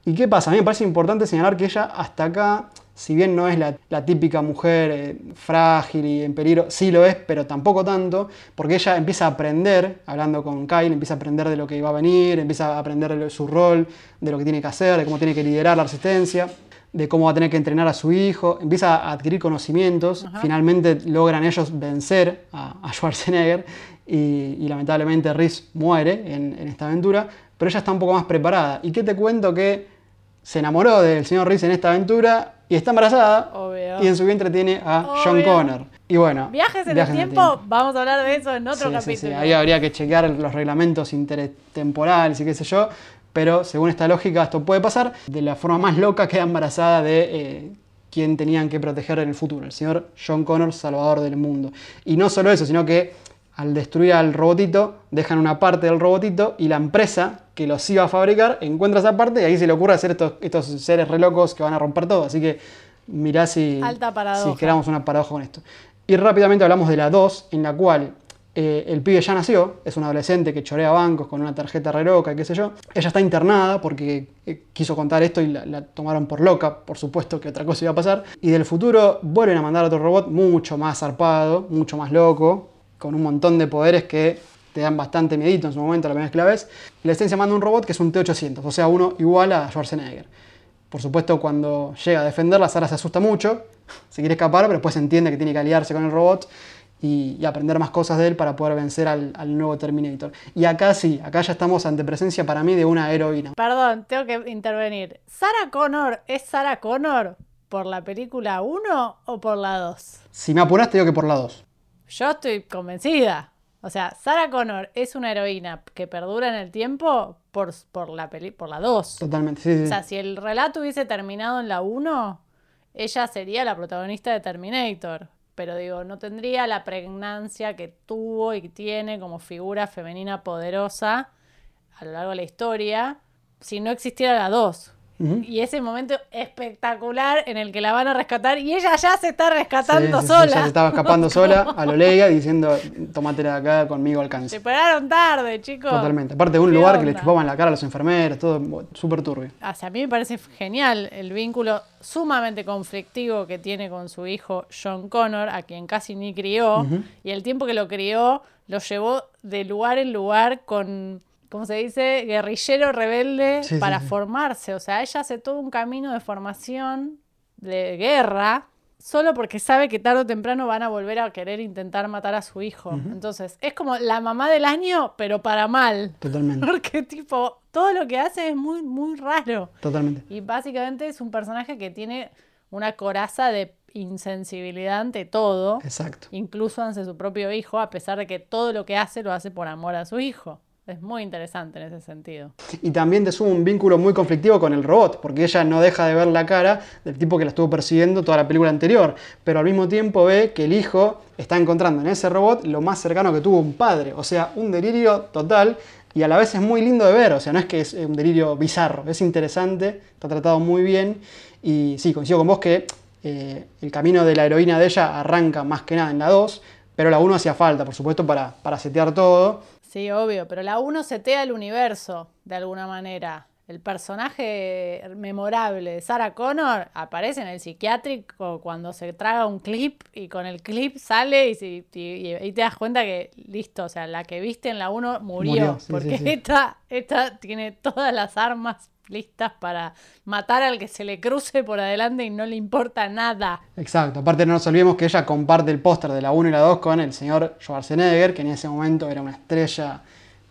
¿Y qué pasa? A mí me parece importante señalar que ella hasta acá si bien no es la, típica mujer eh, frágil y en peligro, sí lo es, pero tampoco tanto, porque ella empieza a aprender, hablando con Kyle, empieza a aprender de lo que iba a venir, empieza a aprender de su rol, de lo que tiene que hacer, de cómo tiene que liderar la resistencia, de cómo va a tener que entrenar a su hijo, empieza a adquirir conocimientos, finalmente logran ellos vencer a, Schwarzenegger y, lamentablemente Reese muere en, en esta aventura, pero ella está un poco más preparada. ¿Y qué te cuento que se enamoró del señor Reese en esta aventura y está embarazada. Y en su vientre tiene a John Connor. Y bueno. Viajes en, el, tiempo, vamos a hablar de eso en otro capítulo. Sí, Ahí habría que chequear los reglamentos intertemporales y qué sé yo. Pero según esta lógica, esto puede pasar. De la forma más loca queda embarazada de eh, quien tenían que proteger en el futuro, el señor John Connor, salvador del mundo. Y no solo eso, sino que al destruir al robotito, dejan una parte del robotito y la empresa que los iba a fabricar encuentra esa parte y ahí se le ocurre hacer estos, estos seres re locos que van a romper todo. Así que mirá si, si creamos una paradoja con esto. Y rápidamente hablamos de la 2, en la cual eh, el pibe ya nació, es un adolescente que chorea bancos con una tarjeta re loca, qué sé yo. Ella está internada porque eh, quiso contar esto y la, la, tomaron por loca, por supuesto que otra cosa iba a pasar. Y del futuro vuelven a mandar a otro robot mucho más zarpado, mucho más loco, con un montón de poderes que te dan bastante miedito en su momento la primera vez que la ves. La esencia manda un robot que es un T-800, o sea, uno igual a Schwarzenegger. Por supuesto, cuando llega a defenderla, Sara se asusta mucho, [laughs] se quiere escapar, pero después entiende que tiene que aliarse con el robot y, aprender más cosas de él para poder vencer al, al, nuevo Terminator. Y acá sí, acá ya estamos ante presencia para mí de una heroína. Perdón, tengo que intervenir. ¿Sarah Connor es Sarah Connor por la película 1 o por la 2? Si me apuraste, digo que por la 2. Yo estoy convencida. O sea, Sarah Connor es una heroína que perdura en el tiempo por, por la peli por la 2. Totalmente, sí, O sea, si el relato hubiese terminado en la 1, ella sería la protagonista de Terminator. Pero digo, no tendría la pregnancia que tuvo y tiene como figura femenina poderosa a lo largo de la historia si no existiera la 2. Y ese momento espectacular en el que la van a rescatar y ella ya se está rescatando sola. ella se estaba escapando sola [laughs] a lo diciendo, tómatela de acá, conmigo alcanza. Se pararon tarde, chicos. Totalmente. Aparte de un lugar que le chupaban la cara a los enfermeros, todo súper turbio. O sea, a mí me parece genial el vínculo sumamente conflictivo que tiene con su hijo John Connor, a quien casi ni crió, y el tiempo que lo crió lo llevó de lugar en lugar con, ¿cómo se dice? Guerrillero rebelde Sí, para sí. formarse. O sea, ella hace todo un camino de formación, de guerra, solo porque sabe que tarde o temprano van a volver a querer intentar matar a su hijo. Entonces, es como la mamá del año, pero para mal. Totalmente. [laughs] Porque, tipo, todo lo que hace es muy, muy raro. Totalmente. Y básicamente es un personaje que tiene una coraza de insensibilidad ante todo, Exacto. incluso ante su propio hijo, a pesar de que todo lo que hace lo hace por amor a su hijo. Es muy interesante en ese sentido. Y también te suma un vínculo muy conflictivo con el robot, porque ella no deja de ver la cara del tipo que la estuvo persiguiendo toda la película anterior, pero al mismo tiempo ve que el hijo está encontrando en ese robot lo más cercano que tuvo un padre, o sea, un delirio total y a la vez es muy lindo de ver, o sea, no es que es un delirio bizarro, es interesante, está tratado muy bien y sí, coincido con vos que eh, el camino de la heroína de ella arranca más que nada en la 2, pero la 1 hacía falta, por supuesto, para, para setear todo. Sí, obvio, pero la 1 setea el universo de alguna manera. El personaje memorable de Sarah Connor aparece en el psiquiátrico cuando se traga un clip y con el clip sale y, y- y- y te das cuenta que listo, o sea, la que viste en la 1 murió. Murió, sí, porque sí, sí. Esta, esta tiene todas las armas listas para matar al que se le cruce por adelante y no le importa nada. Exacto, aparte no nos olvidemos que ella comparte el póster de la 1 y la 2 con el señor Schwarzenegger, que en ese momento era una estrella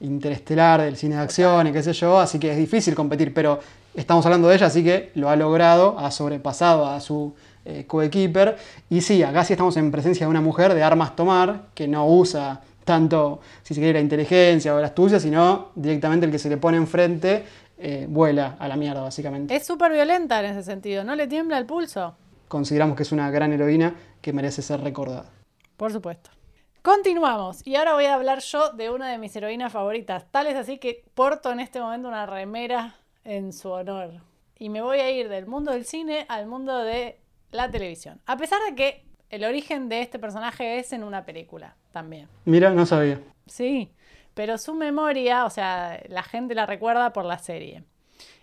interestelar del cine de acción y qué sé yo, así que es difícil competir, pero estamos hablando de ella, así que lo ha logrado, ha sobrepasado a su eh, coequiper. Y sí, acá sí estamos en presencia de una mujer de armas tomar, que no usa tanto, si se quiere, la inteligencia o la astucia, sino directamente el que se le pone enfrente eh, vuela a la mierda, básicamente. Es súper violenta en ese sentido, no le tiembla el pulso. Consideramos que es una gran heroína que merece ser recordada. Por supuesto. Continuamos. Y ahora voy a hablar yo de una de mis heroínas favoritas. Tal es así que porto en este momento una remera en su honor. Y me voy a ir del mundo del cine al mundo de la televisión. A pesar de que el origen de este personaje es en una película también. Mira, no sabía. Sí, pero su memoria, o sea, la gente la recuerda por la serie.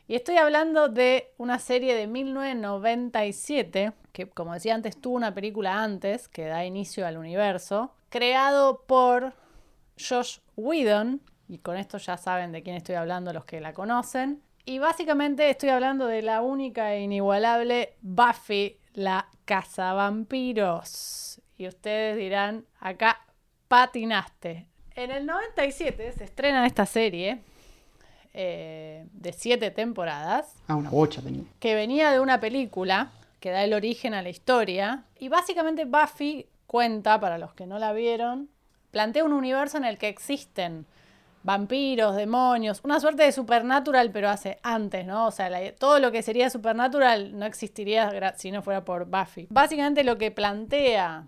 Y estoy hablando de una serie de 1997, que como decía antes, tuvo una película antes que da inicio al universo, creado por Josh Whedon, y con esto ya saben de quién estoy hablando los que la conocen. Y básicamente estoy hablando de la única e inigualable Buffy, la cazavampiros. Y ustedes dirán, acá patinaste. En el 97 se estrena esta serie eh, de siete temporadas Ah, una bocha tenía. que venía de una película que da el origen a la historia. Y básicamente Buffy cuenta, para los que no la vieron, plantea un universo en el que existen vampiros, demonios, una suerte de supernatural, pero hace antes, ¿no? O sea, la- todo lo que sería supernatural no existiría si no fuera por Buffy. Básicamente lo que plantea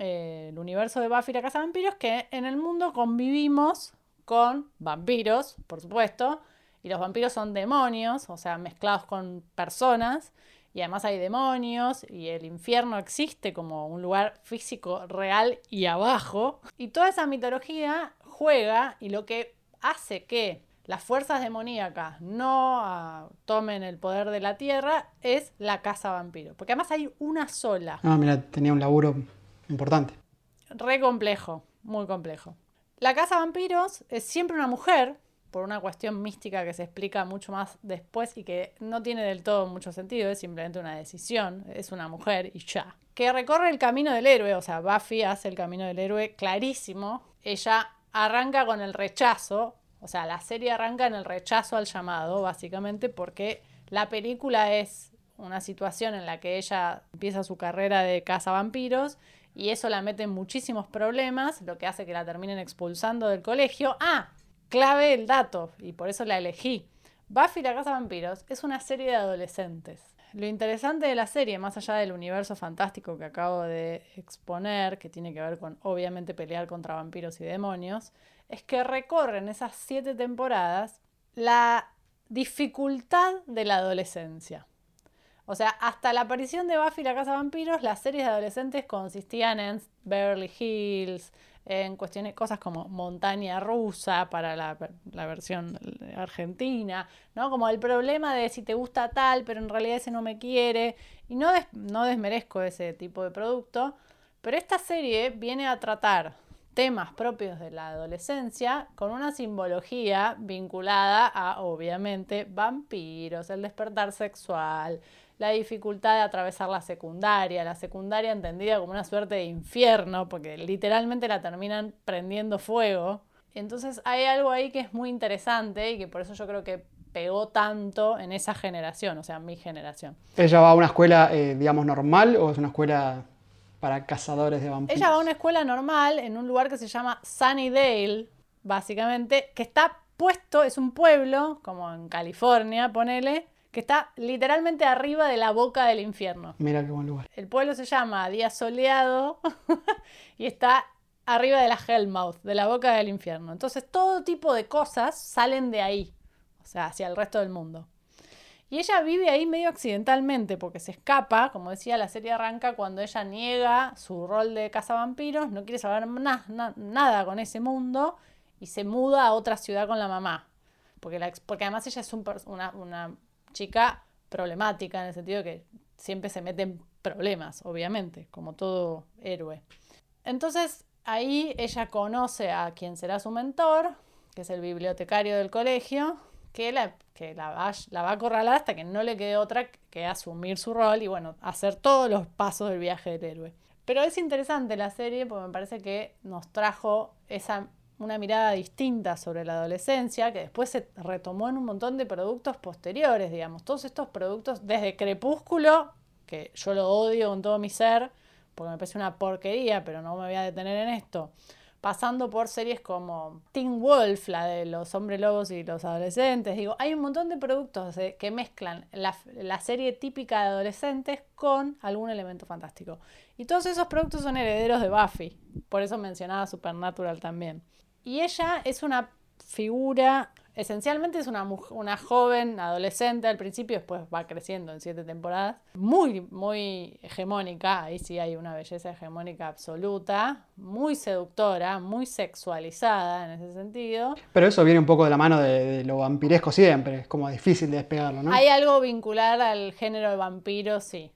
eh, el universo de Buffy la Casa de Vampiros que en el mundo convivimos con vampiros, por supuesto, y los vampiros son demonios, o sea, mezclados con personas, y además hay demonios, y el infierno existe como un lugar físico real y abajo, y toda esa mitología juega y lo que hace que las fuerzas demoníacas no ah, tomen el poder de la tierra es la casa vampiro, porque además hay una sola. Ah, mira, tenía un laburo importante. Re complejo, muy complejo. La casa vampiros es siempre una mujer, por una cuestión mística que se explica mucho más después y que no tiene del todo mucho sentido, es simplemente una decisión, es una mujer y ya. Que recorre el camino del héroe, o sea, Buffy hace el camino del héroe clarísimo. Ella arranca con el rechazo, o sea, la serie arranca en el rechazo al llamado, básicamente, porque la película es una situación en la que ella empieza su carrera de caza vampiros y eso la mete en muchísimos problemas, lo que hace que la terminen expulsando del colegio. Ah, clave el dato, y por eso la elegí. Buffy la Casa Vampiros es una serie de adolescentes. Lo interesante de la serie, más allá del universo fantástico que acabo de exponer, que tiene que ver con obviamente pelear contra vampiros y demonios, es que recorren esas siete temporadas la dificultad de la adolescencia. O sea, hasta la aparición de Buffy la Casa de Vampiros, las series de adolescentes consistían en Beverly Hills, en cuestiones, cosas como montaña rusa para la, versión argentina, ¿no? Como el problema de si te gusta tal, pero en realidad ese no me quiere. Y no, no desmerezco ese tipo de producto, pero esta serie viene a tratar temas propios de la adolescencia con una simbología vinculada a, obviamente, vampiros, el despertar sexual, la dificultad de atravesar la secundaria, la secundaria entendida como una suerte de infierno, porque literalmente la terminan prendiendo fuego. Entonces hay algo ahí que es muy interesante y que por eso yo creo que pegó tanto en esa generación, o sea, mi generación. ¿Ella va a una escuela, eh, digamos, normal o es una escuela para cazadores de vampiros? Ella va a una escuela normal en un lugar que se llama Sunnydale, básicamente, que está puesto, es un pueblo, como en California, ponele, que está literalmente arriba de la boca del infierno. Mira qué buen lugar. El pueblo se llama Día Soleado [laughs] y está arriba de la Hellmouth, de la boca del infierno. Entonces todo tipo de cosas salen de ahí, o sea, hacia el resto del mundo. Y ella vive ahí medio accidentalmente porque se escapa, como decía, la serie arranca cuando ella niega su rol de cazavampiros, no quiere saber nada con ese mundo y se muda a otra ciudad con la mamá. Porque, porque además ella es una, una chica problemática en el sentido que siempre se mete en problemas, obviamente, como todo héroe. Entonces ahí ella conoce a quien será su mentor, que es el bibliotecario del colegio, que la, que la, va, la va a acorralar hasta que no le quede otra que asumir su rol y bueno, hacer todos los pasos del viaje del héroe. Pero es interesante la serie porque me parece que nos trajo esa una mirada distinta sobre la adolescencia, que después se retomó en un montón de productos posteriores, digamos. Todos estos productos, desde Crepúsculo, que yo lo odio con todo mi ser, porque me parece una porquería, pero no me voy a detener en esto, pasando por series como Teen Wolf, la de los hombres lobos y los adolescentes. Digo, hay un montón de productos que mezclan la, la, serie típica de adolescentes con algún elemento fantástico. Y todos esos productos son herederos de Buffy. Por eso mencionaba Supernatural también. Y ella es una figura, esencialmente es una, una joven adolescente al principio, después va creciendo en siete temporadas, muy, muy hegemónica, ahí sí hay una belleza hegemónica absoluta, muy seductora, muy sexualizada en ese sentido. Pero eso viene un poco de la mano de, lo vampiresco siempre, es como difícil de despegarlo, ¿no? Hay algo vincular al género de vampiro, sí.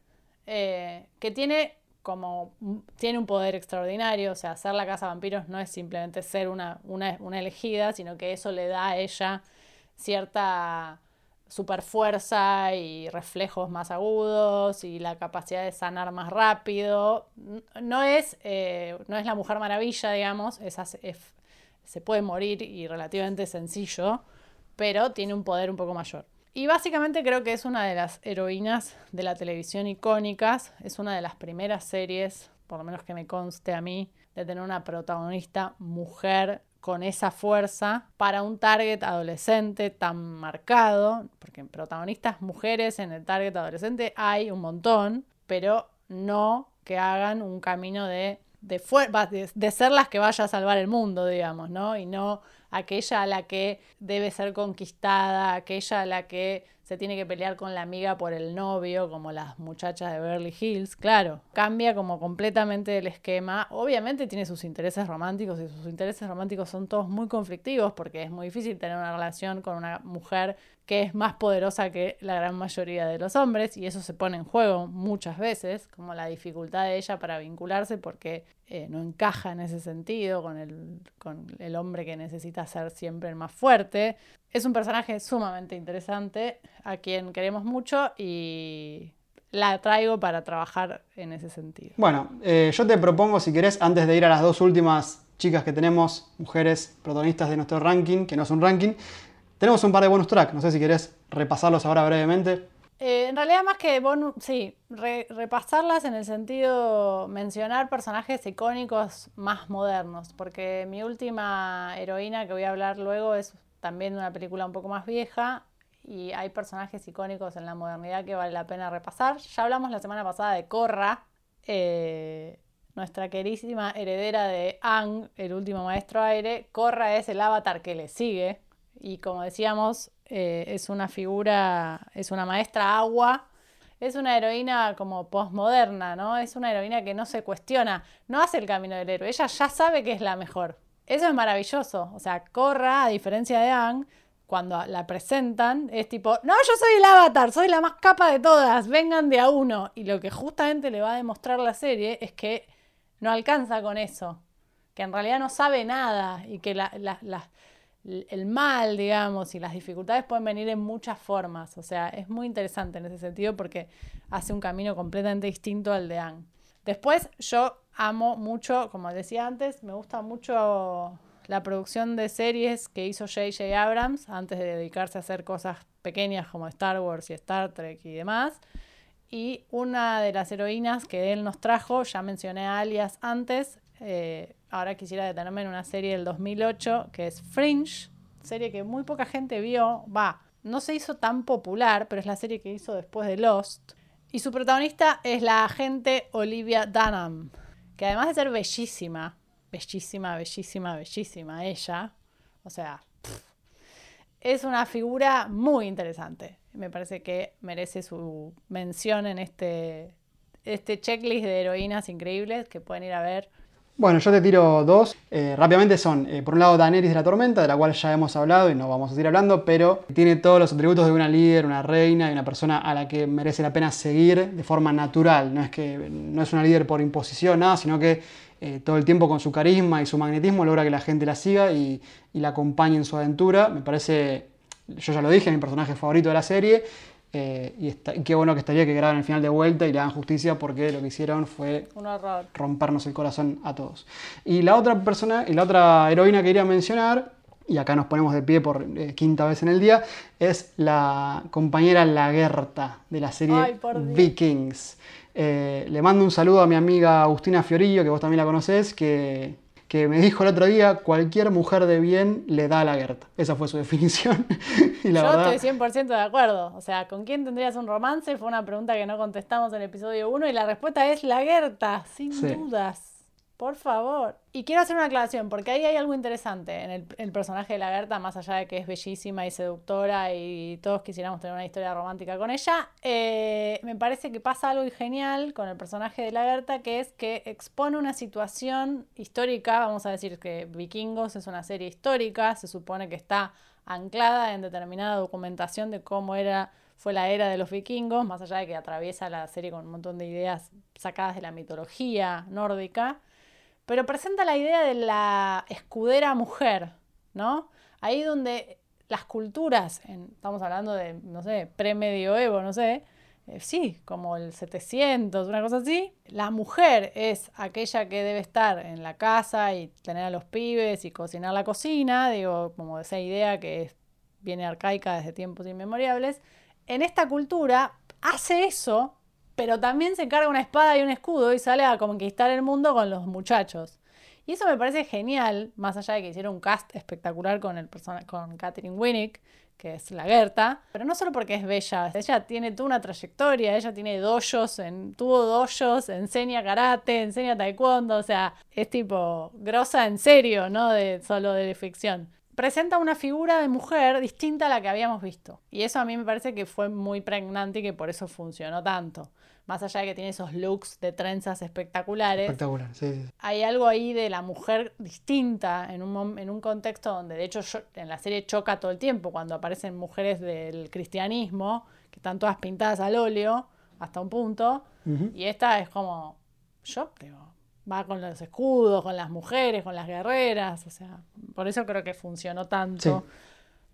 Eh, que tiene como tiene un poder extraordinario, o sea, hacer la casa vampiros no es simplemente ser una, una, elegida, sino que eso le da a ella cierta superfuerza y reflejos más agudos y la capacidad de sanar más rápido. No es, eh, no es la Mujer Maravilla, digamos, se puede morir y relativamente sencillo, pero tiene un poder un poco mayor. Y básicamente creo que es una de las heroínas de la televisión icónicas, es una de las primeras series, por lo menos que me conste a mí, de tener una protagonista mujer con esa fuerza para un target adolescente tan marcado, porque protagonistas mujeres en el target adolescente hay un montón, pero no que hagan un camino de, de, de ser las que vaya a salvar el mundo, digamos, ¿no? Y no aquella a la que debe ser conquistada, aquella a la que se tiene que pelear con la amiga por el novio, como las muchachas de Beverly Hills, claro, cambia como completamente el esquema. Obviamente tiene sus intereses románticos y sus intereses románticos son todos muy conflictivos porque es muy difícil tener una relación con una mujer que es más poderosa que la gran mayoría de los hombres y eso se pone en juego muchas veces, como la dificultad de ella para vincularse porque eh, no encaja en ese sentido con el, con el hombre que necesita ser siempre el más fuerte. Es un personaje sumamente interesante, a quien queremos mucho y la traigo para trabajar en ese sentido. Bueno, eh, yo te propongo, si querés, antes de ir a las dos últimas chicas que tenemos, mujeres protagonistas de nuestro ranking, que no es un ranking, tenemos un par de bonus track. No sé si querés repasarlos ahora brevemente. Eh, en realidad más que bonus, sí, repasarlas en el sentido mencionar personajes icónicos más modernos, porque mi última heroína que voy a hablar luego es también una película un poco más vieja y hay personajes icónicos en la modernidad que vale la pena repasar. Ya hablamos la semana pasada de Corra, eh, nuestra querísima heredera de Ang, el último maestro aire. Corra es el avatar que le sigue y como decíamos, eh, es una figura, es una maestra agua. Es una heroína como postmoderna, ¿no? Es una heroína que no se cuestiona, no hace el camino del héroe, ella ya sabe que es la mejor. Eso es maravilloso. O sea, Corra, a diferencia de Ang, cuando la presentan, es tipo, no, yo soy el avatar, soy la más capa de todas, vengan de a uno. Y lo que justamente le va a demostrar la serie es que no alcanza con eso. que en realidad no sabe nada y que el mal, digamos, y las dificultades pueden venir en muchas formas. O sea, es muy interesante en ese sentido porque hace un camino completamente distinto al de Anne. Después, yo amo mucho, como decía antes, me gusta mucho la producción de series que hizo J.J. Abrams antes de dedicarse a hacer cosas pequeñas como Star Wars y Star Trek y demás. Y una de las heroínas que él nos trajo, ya mencioné a Alias antes, eh, ahora quisiera detenerme en una serie del 2008 que es Fringe, serie que muy poca gente vio, va, no se hizo tan popular, pero es la serie que hizo después de Lost. Y su protagonista es la agente Olivia Dunham, que además de ser bellísima, bellísima, bellísima, bellísima ella, o sea, es una figura muy interesante. Me parece que merece su mención en este, este checklist de heroínas increíbles que pueden ir a ver bueno, yo te tiro dos. Eh, rápidamente son, eh, por un lado, Daenerys de la Tormenta, de la cual ya hemos hablado y no vamos a seguir hablando, pero tiene todos los atributos de una líder, una reina y una persona a la que merece la pena seguir de forma natural. No es que no es una líder por imposición, nada, sino que eh, todo el tiempo con su carisma y su magnetismo logra que la gente la siga y, y la acompañe en su aventura. Me parece, yo ya lo dije, mi personaje favorito de la serie eh, y, qué bueno que estaría que graben el final de vuelta y le hagan justicia porque lo que hicieron fue rompernos el corazón a todos. Y la otra persona, y la otra heroína que quería mencionar, y acá nos ponemos de pie por eh, quinta vez en el día, es la compañera Lagerta de la serie Vikings. Eh, le mando un saludo a mi amiga Agustina Fiorillo, que vos también la conocés, que que me dijo el otro día, cualquier mujer de bien le da a la Gerta. Esa fue su [laughs] definición. y la Yo estoy 100% de acuerdo. O sea, ¿con quién tendrías un romance? Fue una pregunta que no contestamos en el episodio 1 y la respuesta es la Gerta, sin dudas. Por favor. Y quiero hacer una aclaración, porque ahí hay algo interesante en el, personaje de la Gerta, más allá de que es bellísima y seductora y todos quisiéramos tener una historia romántica con ella. Eh, me parece que pasa algo genial con el personaje de la Gerta, que es que expone una situación histórica. Vamos a decir que Vikingos es una serie histórica, se supone que está anclada en determinada documentación de cómo era fue la era de los vikingos, más allá de que atraviesa la serie con un montón de ideas sacadas de la mitología nórdica pero presenta la idea de la escudera mujer, ¿no? Ahí donde las culturas, estamos hablando de, no sé, premedioevo, no sé, eh, sí, como el 700, una cosa así, la mujer es aquella que debe estar en la casa y tener a los pibes y cocinar la cocina, digo, como esa idea que viene arcaica desde tiempos inmemoriales. En esta cultura hace eso pero también se carga una espada y un escudo y sale a conquistar el mundo con los muchachos. Y eso me parece genial, más allá de que hicieron un cast espectacular con, el con Catherine Winnick, que es la Gerta, pero no solo porque es bella, ella tiene toda una trayectoria, ella tiene dojos, en, tuvo dojos, enseña karate, enseña taekwondo, o sea, es tipo grosa en serio, no de solo de ficción presenta una figura de mujer distinta a la que habíamos visto. Y eso a mí me parece que fue muy pregnante y que por eso funcionó tanto. Más allá de que tiene esos looks de trenzas espectaculares. Espectacular, sí, Hay algo ahí de la mujer distinta en un, en un contexto donde, de hecho, en la serie choca todo el tiempo cuando aparecen mujeres del cristianismo, que están todas pintadas al óleo, hasta un punto. Y esta es como, yo creo, va con los escudos, con las mujeres, con las guerreras, o sea, por eso creo que funcionó tanto.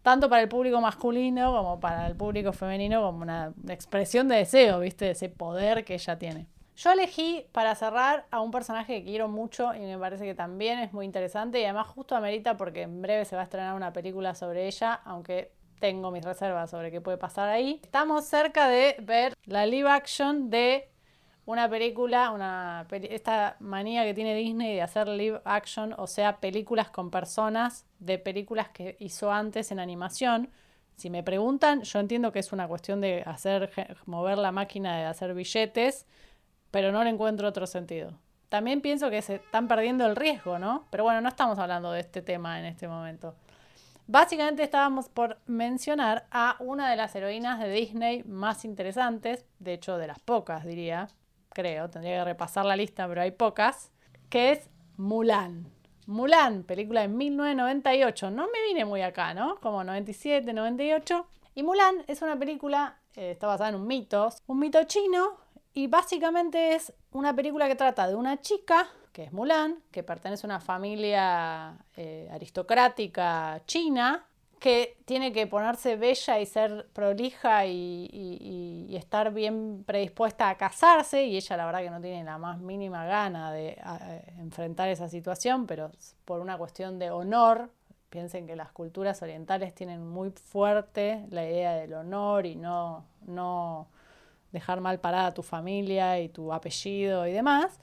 Tanto para el público masculino como para el público femenino, como una expresión de deseo, ¿viste? De ese poder que ella tiene. Yo elegí para cerrar a un personaje que quiero mucho y me parece que también es muy interesante y además justo amerita porque en breve se va a estrenar una película sobre ella, aunque tengo mis reservas sobre qué puede pasar ahí. Estamos cerca de ver la live action de una película, una esta manía que tiene Disney de hacer live action, o sea, películas con personas de películas que hizo antes en animación. Si me preguntan, yo entiendo que es una cuestión de hacer mover la máquina de hacer billetes, pero no le encuentro otro sentido. También pienso que se están perdiendo el riesgo, ¿no? Pero bueno, no estamos hablando de este tema en este momento. Básicamente estábamos por mencionar a una de las heroínas de Disney más interesantes, de hecho de las pocas diría, creo, tendría que repasar la lista, pero hay pocas, que es Mulan. Mulan, película de 1998. No me vine muy acá, ¿no? Como 97, 98. Y Mulan es una película, eh, está basada en un mito, un mito chino, y básicamente es una película que trata de una chica, que es Mulan, que pertenece a una familia eh, aristocrática china, que tiene que ponerse bella y ser prolija y, estar bien predispuesta a casarse, y ella la verdad que no tiene la más mínima gana de enfrentar esa situación, pero por una cuestión de honor, piensen que las culturas orientales tienen muy fuerte la idea del honor y no, no dejar mal parada a tu familia y tu apellido y demás.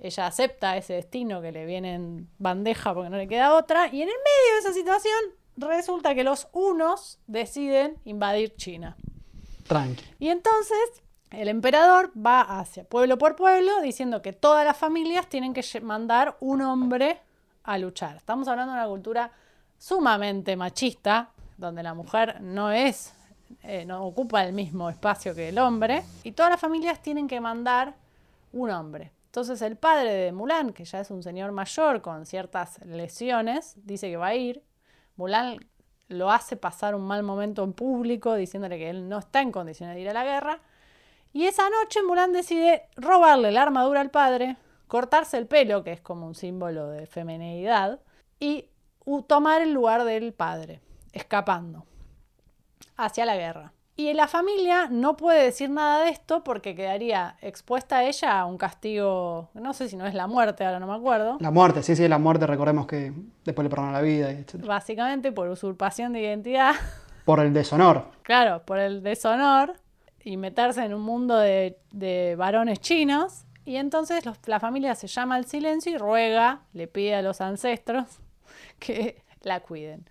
Ella acepta ese destino que le viene en bandeja porque no le queda otra. Y en el medio de esa situación resulta que los unos deciden invadir China. Tranqui. Y entonces el emperador va hacia pueblo por pueblo diciendo que todas las familias tienen que mandar un hombre a luchar. Estamos hablando de una cultura sumamente machista, donde la mujer no es, eh, no ocupa el mismo espacio que el hombre, y todas las familias tienen que mandar un hombre. Entonces el padre de Mulan, que ya es un señor mayor con ciertas lesiones, dice que va a ir. Mulan lo hace pasar un mal momento en público, diciéndole que él no está en condiciones de ir a la guerra. Y esa noche Mulan decide robarle la armadura al padre, cortarse el pelo, que es como un símbolo de feminidad, y tomar el lugar del padre, escapando hacia la guerra. Y la familia no puede decir nada de esto porque quedaría expuesta a ella a un castigo, no sé si no es la muerte, ahora no me acuerdo, La muerte, sí, sí, la muerte, recordemos que después le perdonan la vida, y etc. básicamente por usurpación de identidad. [laughs] Por el deshonor. Claro, por el deshonor y meterse en un mundo de, de varones chinos. Y entonces los- la familia se llama al silencio y ruega, le pide a los ancestros [laughs] que la cuiden.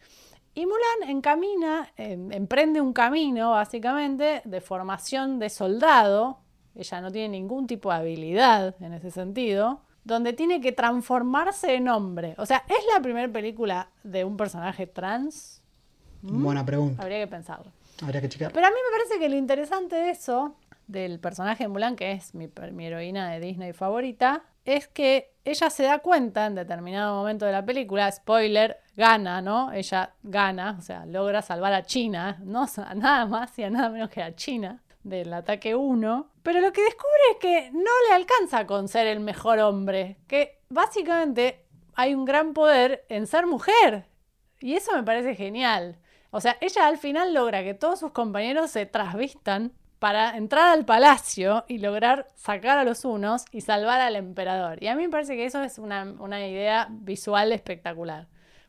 Y Mulan encamina, em, emprende un camino básicamente de formación de soldado. Ella no tiene ningún tipo de habilidad en ese sentido. Donde tiene que transformarse en hombre. O sea, ¿es la primera película de un personaje trans? Buena pregunta. Habría que pensarlo. Habría que checar. Pero a mí me parece que lo interesante de eso, del personaje de Mulan, que es mi, mi heroína de Disney favorita, es que ella se da cuenta en determinado momento de la película, spoiler, gana, ¿no? Ella gana, o sea, logra salvar a China, no a nada más y a nada menos que a China del ataque 1. Pero lo que descubre es que no le alcanza con ser el mejor hombre, que básicamente hay un gran poder en ser mujer. Y eso me parece genial. O sea, ella al final logra que todos sus compañeros se trasvistan para entrar al palacio y lograr sacar a los unos y salvar al emperador. Y a mí me parece que eso es una, una idea visual espectacular.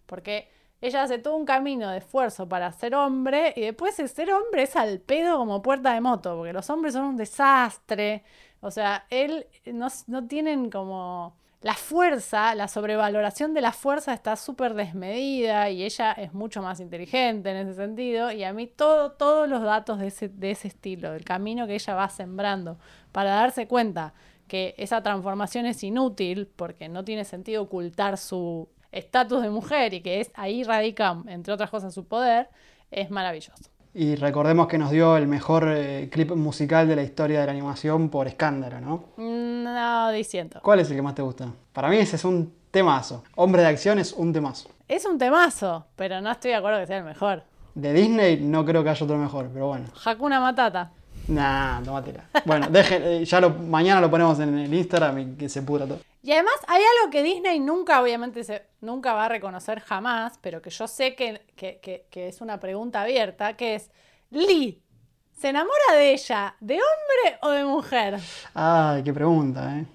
Porque ella hace todo un camino de esfuerzo para ser hombre y después el ser hombre es al pedo como puerta de moto, porque los hombres son un desastre. O sea, él no, no tienen como la fuerza, la sobrevaloración de la fuerza está súper desmedida y ella es mucho más inteligente en ese sentido. Y a mí todo, todos los datos de ese, de ese estilo, del camino que ella va sembrando para darse cuenta que esa transformación es inútil porque no tiene sentido ocultar su estatus de mujer y que es ahí radica, entre otras cosas, su poder, es maravilloso. Y recordemos que nos dio el mejor eh, clip musical de la historia de la animación por escándalo, ¿no? No diciendo. ¿Cuál es el que más te gusta? Para mí ese es un temazo. Hombre de acción es un temazo. Es un temazo, pero no estoy de acuerdo que sea el mejor. De Disney no creo que haya otro mejor, pero bueno. Hakuna Matata. Nah, tómatela. Bueno, dejen, eh, ya lo, mañana lo ponemos en el Instagram y que se pudra todo. Y además hay algo que Disney nunca, obviamente, se, nunca va a reconocer jamás, pero que yo sé que, que, que- que es una pregunta abierta, que es, Lee, ¿se enamora de ella de hombre o de mujer? Ay, qué pregunta, ¿eh?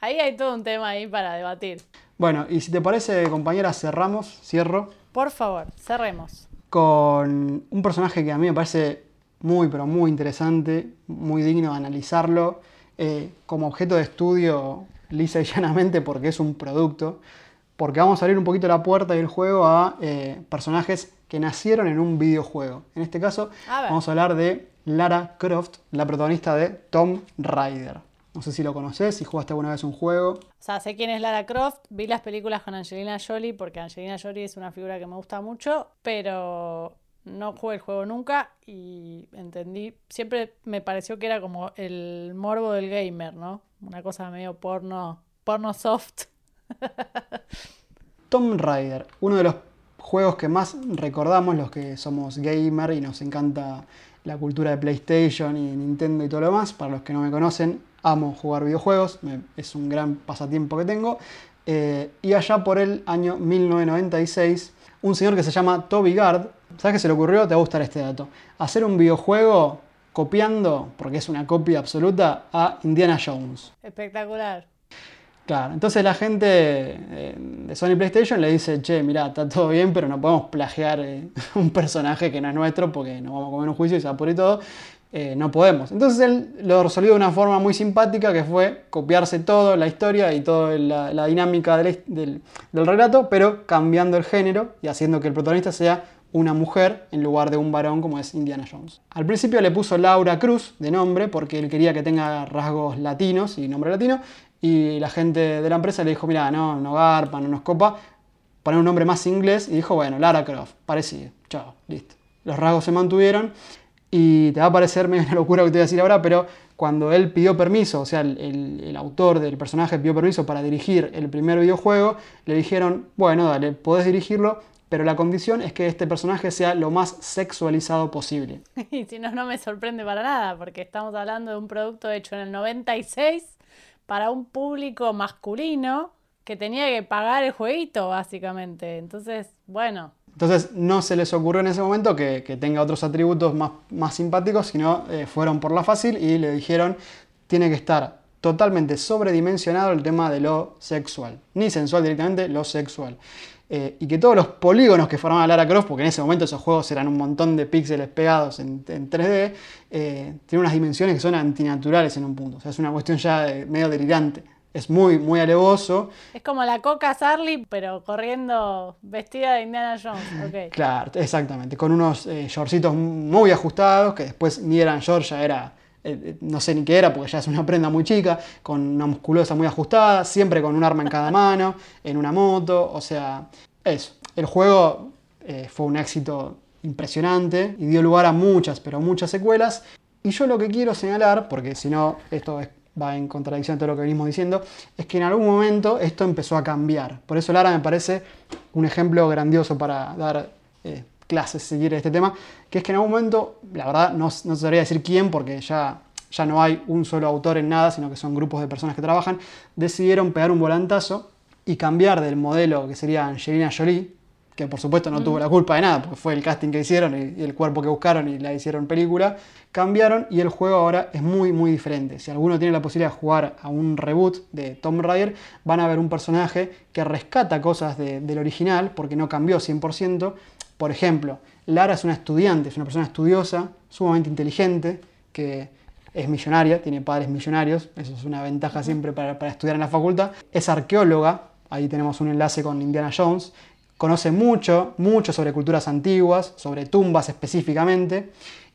Ahí hay todo un tema ahí para debatir. Bueno, y si te parece, compañera, cerramos, cierro, Por favor, cerremos. con un personaje que a mí me parece muy, pero muy interesante, muy digno de analizarlo, eh, como objeto de estudio lisa y llanamente porque es un producto, porque vamos a abrir un poquito la puerta y el juego a eh, personajes que nacieron en un videojuego. En este caso, A vamos a hablar de Lara Croft, la protagonista de Tomb Raider. No sé si lo conoces, si jugaste alguna vez un juego. O sea, sé quién es Lara Croft, vi las películas con Angelina Jolie porque Angelina Jolie es una figura que me gusta mucho, pero no jugué el juego nunca y entendí, siempre me pareció que era como el morbo del gamer, ¿no? Una cosa medio porno, porno soft. Tomb Raider, uno de los juegos que más recordamos los que somos gamer y nos encanta la cultura de PlayStation y Nintendo y todo lo demás. Para los que no me conocen, amo jugar videojuegos, es un gran pasatiempo que tengo. Eh, y allá por el año 1996, un señor que se llama Toby Gard, ¿sabes qué se le ocurrió? Te va a gustar este dato. Hacer un videojuego copiando, porque es una copia absoluta, a Indiana Jones. Espectacular. Claro, entonces la gente eh, de Sony PlayStation le dice, che, mirá, está todo bien, pero no podemos plagiar eh, [laughs] un personaje que no es nuestro porque nos vamos a comer un juicio y se va por y todo. Eh, no podemos. Entonces él lo resolvió de una forma muy simpática que fue copiarse todo, la historia y toda la, la dinámica del, del- del relato, pero cambiando el género y haciendo que el protagonista sea una mujer en lugar de un varón como es Indiana Jones. Al principio le puso Laura Cruz de nombre porque él quería que tenga rasgos latinos y nombre latino y la gente de la empresa le dijo, mira, no, no garpa, no nos copa, poner un nombre más inglés y dijo, bueno, Lara Croft, parecido, chao, listo. Los rasgos se mantuvieron y te va a parecer medio una locura lo que te voy a decir ahora, pero cuando él pidió permiso, o sea, el, el- el autor del personaje pidió permiso para dirigir el primer videojuego, le dijeron, bueno, dale, podés dirigirlo, pero la condición es que este personaje sea lo más sexualizado posible. [laughs] Y si no, no me sorprende para nada, porque estamos hablando de un producto hecho en el 96 para un público masculino que tenía que pagar el jueguito, básicamente. Entonces, bueno, Entonces no se les ocurrió en ese momento que, que tenga otros atributos más, más simpáticos, sino eh, fueron por la fácil y le dijeron tiene que estar totalmente sobredimensionado el tema de lo sexual. Ni sensual directamente, lo sexual. Eh, y que todos los polígonos que formaban Lara Croft, porque en ese momento esos juegos eran un montón de píxeles pegados en, en 3D, eh, tienen unas dimensiones que son antinaturales en un punto. O sea, es una cuestión ya de- medio delirante. Es muy, muy alevoso. es como la Coca Sarli, pero corriendo vestida de Indiana Jones. Ok. Claro, exactamente. Con unos eh, shortcitos muy ajustados, que después ni eran shorts, ya era, eh, eh, no sé ni qué era, porque ya es una prenda muy chica, con una musculosa muy ajustada, siempre con un arma en cada mano, en una moto, o sea, eso. El juego eh, fue un éxito impresionante y dio lugar a muchas, pero muchas secuelas. Y yo lo que quiero señalar, porque si no, esto es- va en contradicción a todo lo que venimos diciendo, es que en algún momento esto empezó a cambiar. Por eso Lara me parece un ejemplo grandioso para dar clases, de este tema, que es que en algún momento, la verdad, no, no sabría decir quién, porque ya, ya no hay un solo autor en nada, sino que son grupos de personas que trabajan, decidieron pegar un volantazo y cambiar del modelo que sería Angelina Jolie, que por supuesto no tuvo la culpa de nada, porque fue el casting que hicieron y, y el cuerpo que buscaron y la hicieron película, cambiaron y el juego ahora es muy muy diferente. Si alguno tiene la posibilidad de jugar a un reboot de Tomb Raider, van a ver un personaje que rescata cosas de- del original, porque no cambió 100%. Por ejemplo, Lara es una estudiante, es una persona estudiosa, sumamente inteligente, que es millonaria, tiene padres millonarios, eso es una ventaja siempre para, para estudiar en la facultad. Es arqueóloga, ahí tenemos un enlace con Indiana Jones. Conoce mucho, mucho sobre culturas antiguas, sobre tumbas específicamente,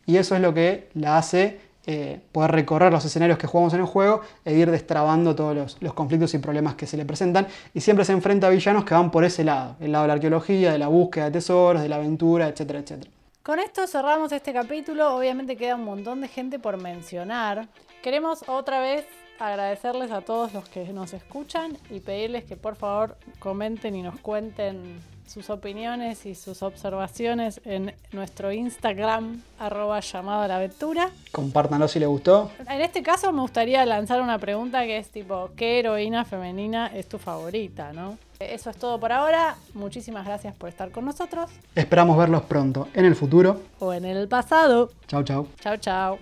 y eso es lo que la hace eh, poder recorrer los escenarios que jugamos en el juego e ir destrabando todos los, conflictos y problemas que se le presentan. Y siempre se enfrenta a villanos que van por ese lado, el lado de la arqueología, de la búsqueda de tesoros, de la aventura, etcétera, etcétera. Con esto cerramos este capítulo. Obviamente queda un montón de gente por mencionar. Queremos otra vez agradecerles a todos los que nos escuchan y pedirles que por favor comenten y nos cuenten sus opiniones y sus observaciones en nuestro Instagram, arroba llamado a la aventura. Compártanlo si les gustó. En este caso me gustaría lanzar una pregunta que es tipo, ¿qué heroína femenina es tu favorita? ¿no? Eso es todo por ahora. Muchísimas gracias por estar con nosotros Esperamos verlos pronto en el futuro. o en el pasado. Chau, chau. Chao, chao.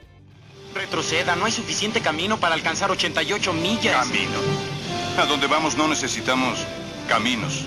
Retroceda, no hay suficiente camino para alcanzar 88 millas. Camino. A donde vamos no necesitamos caminos.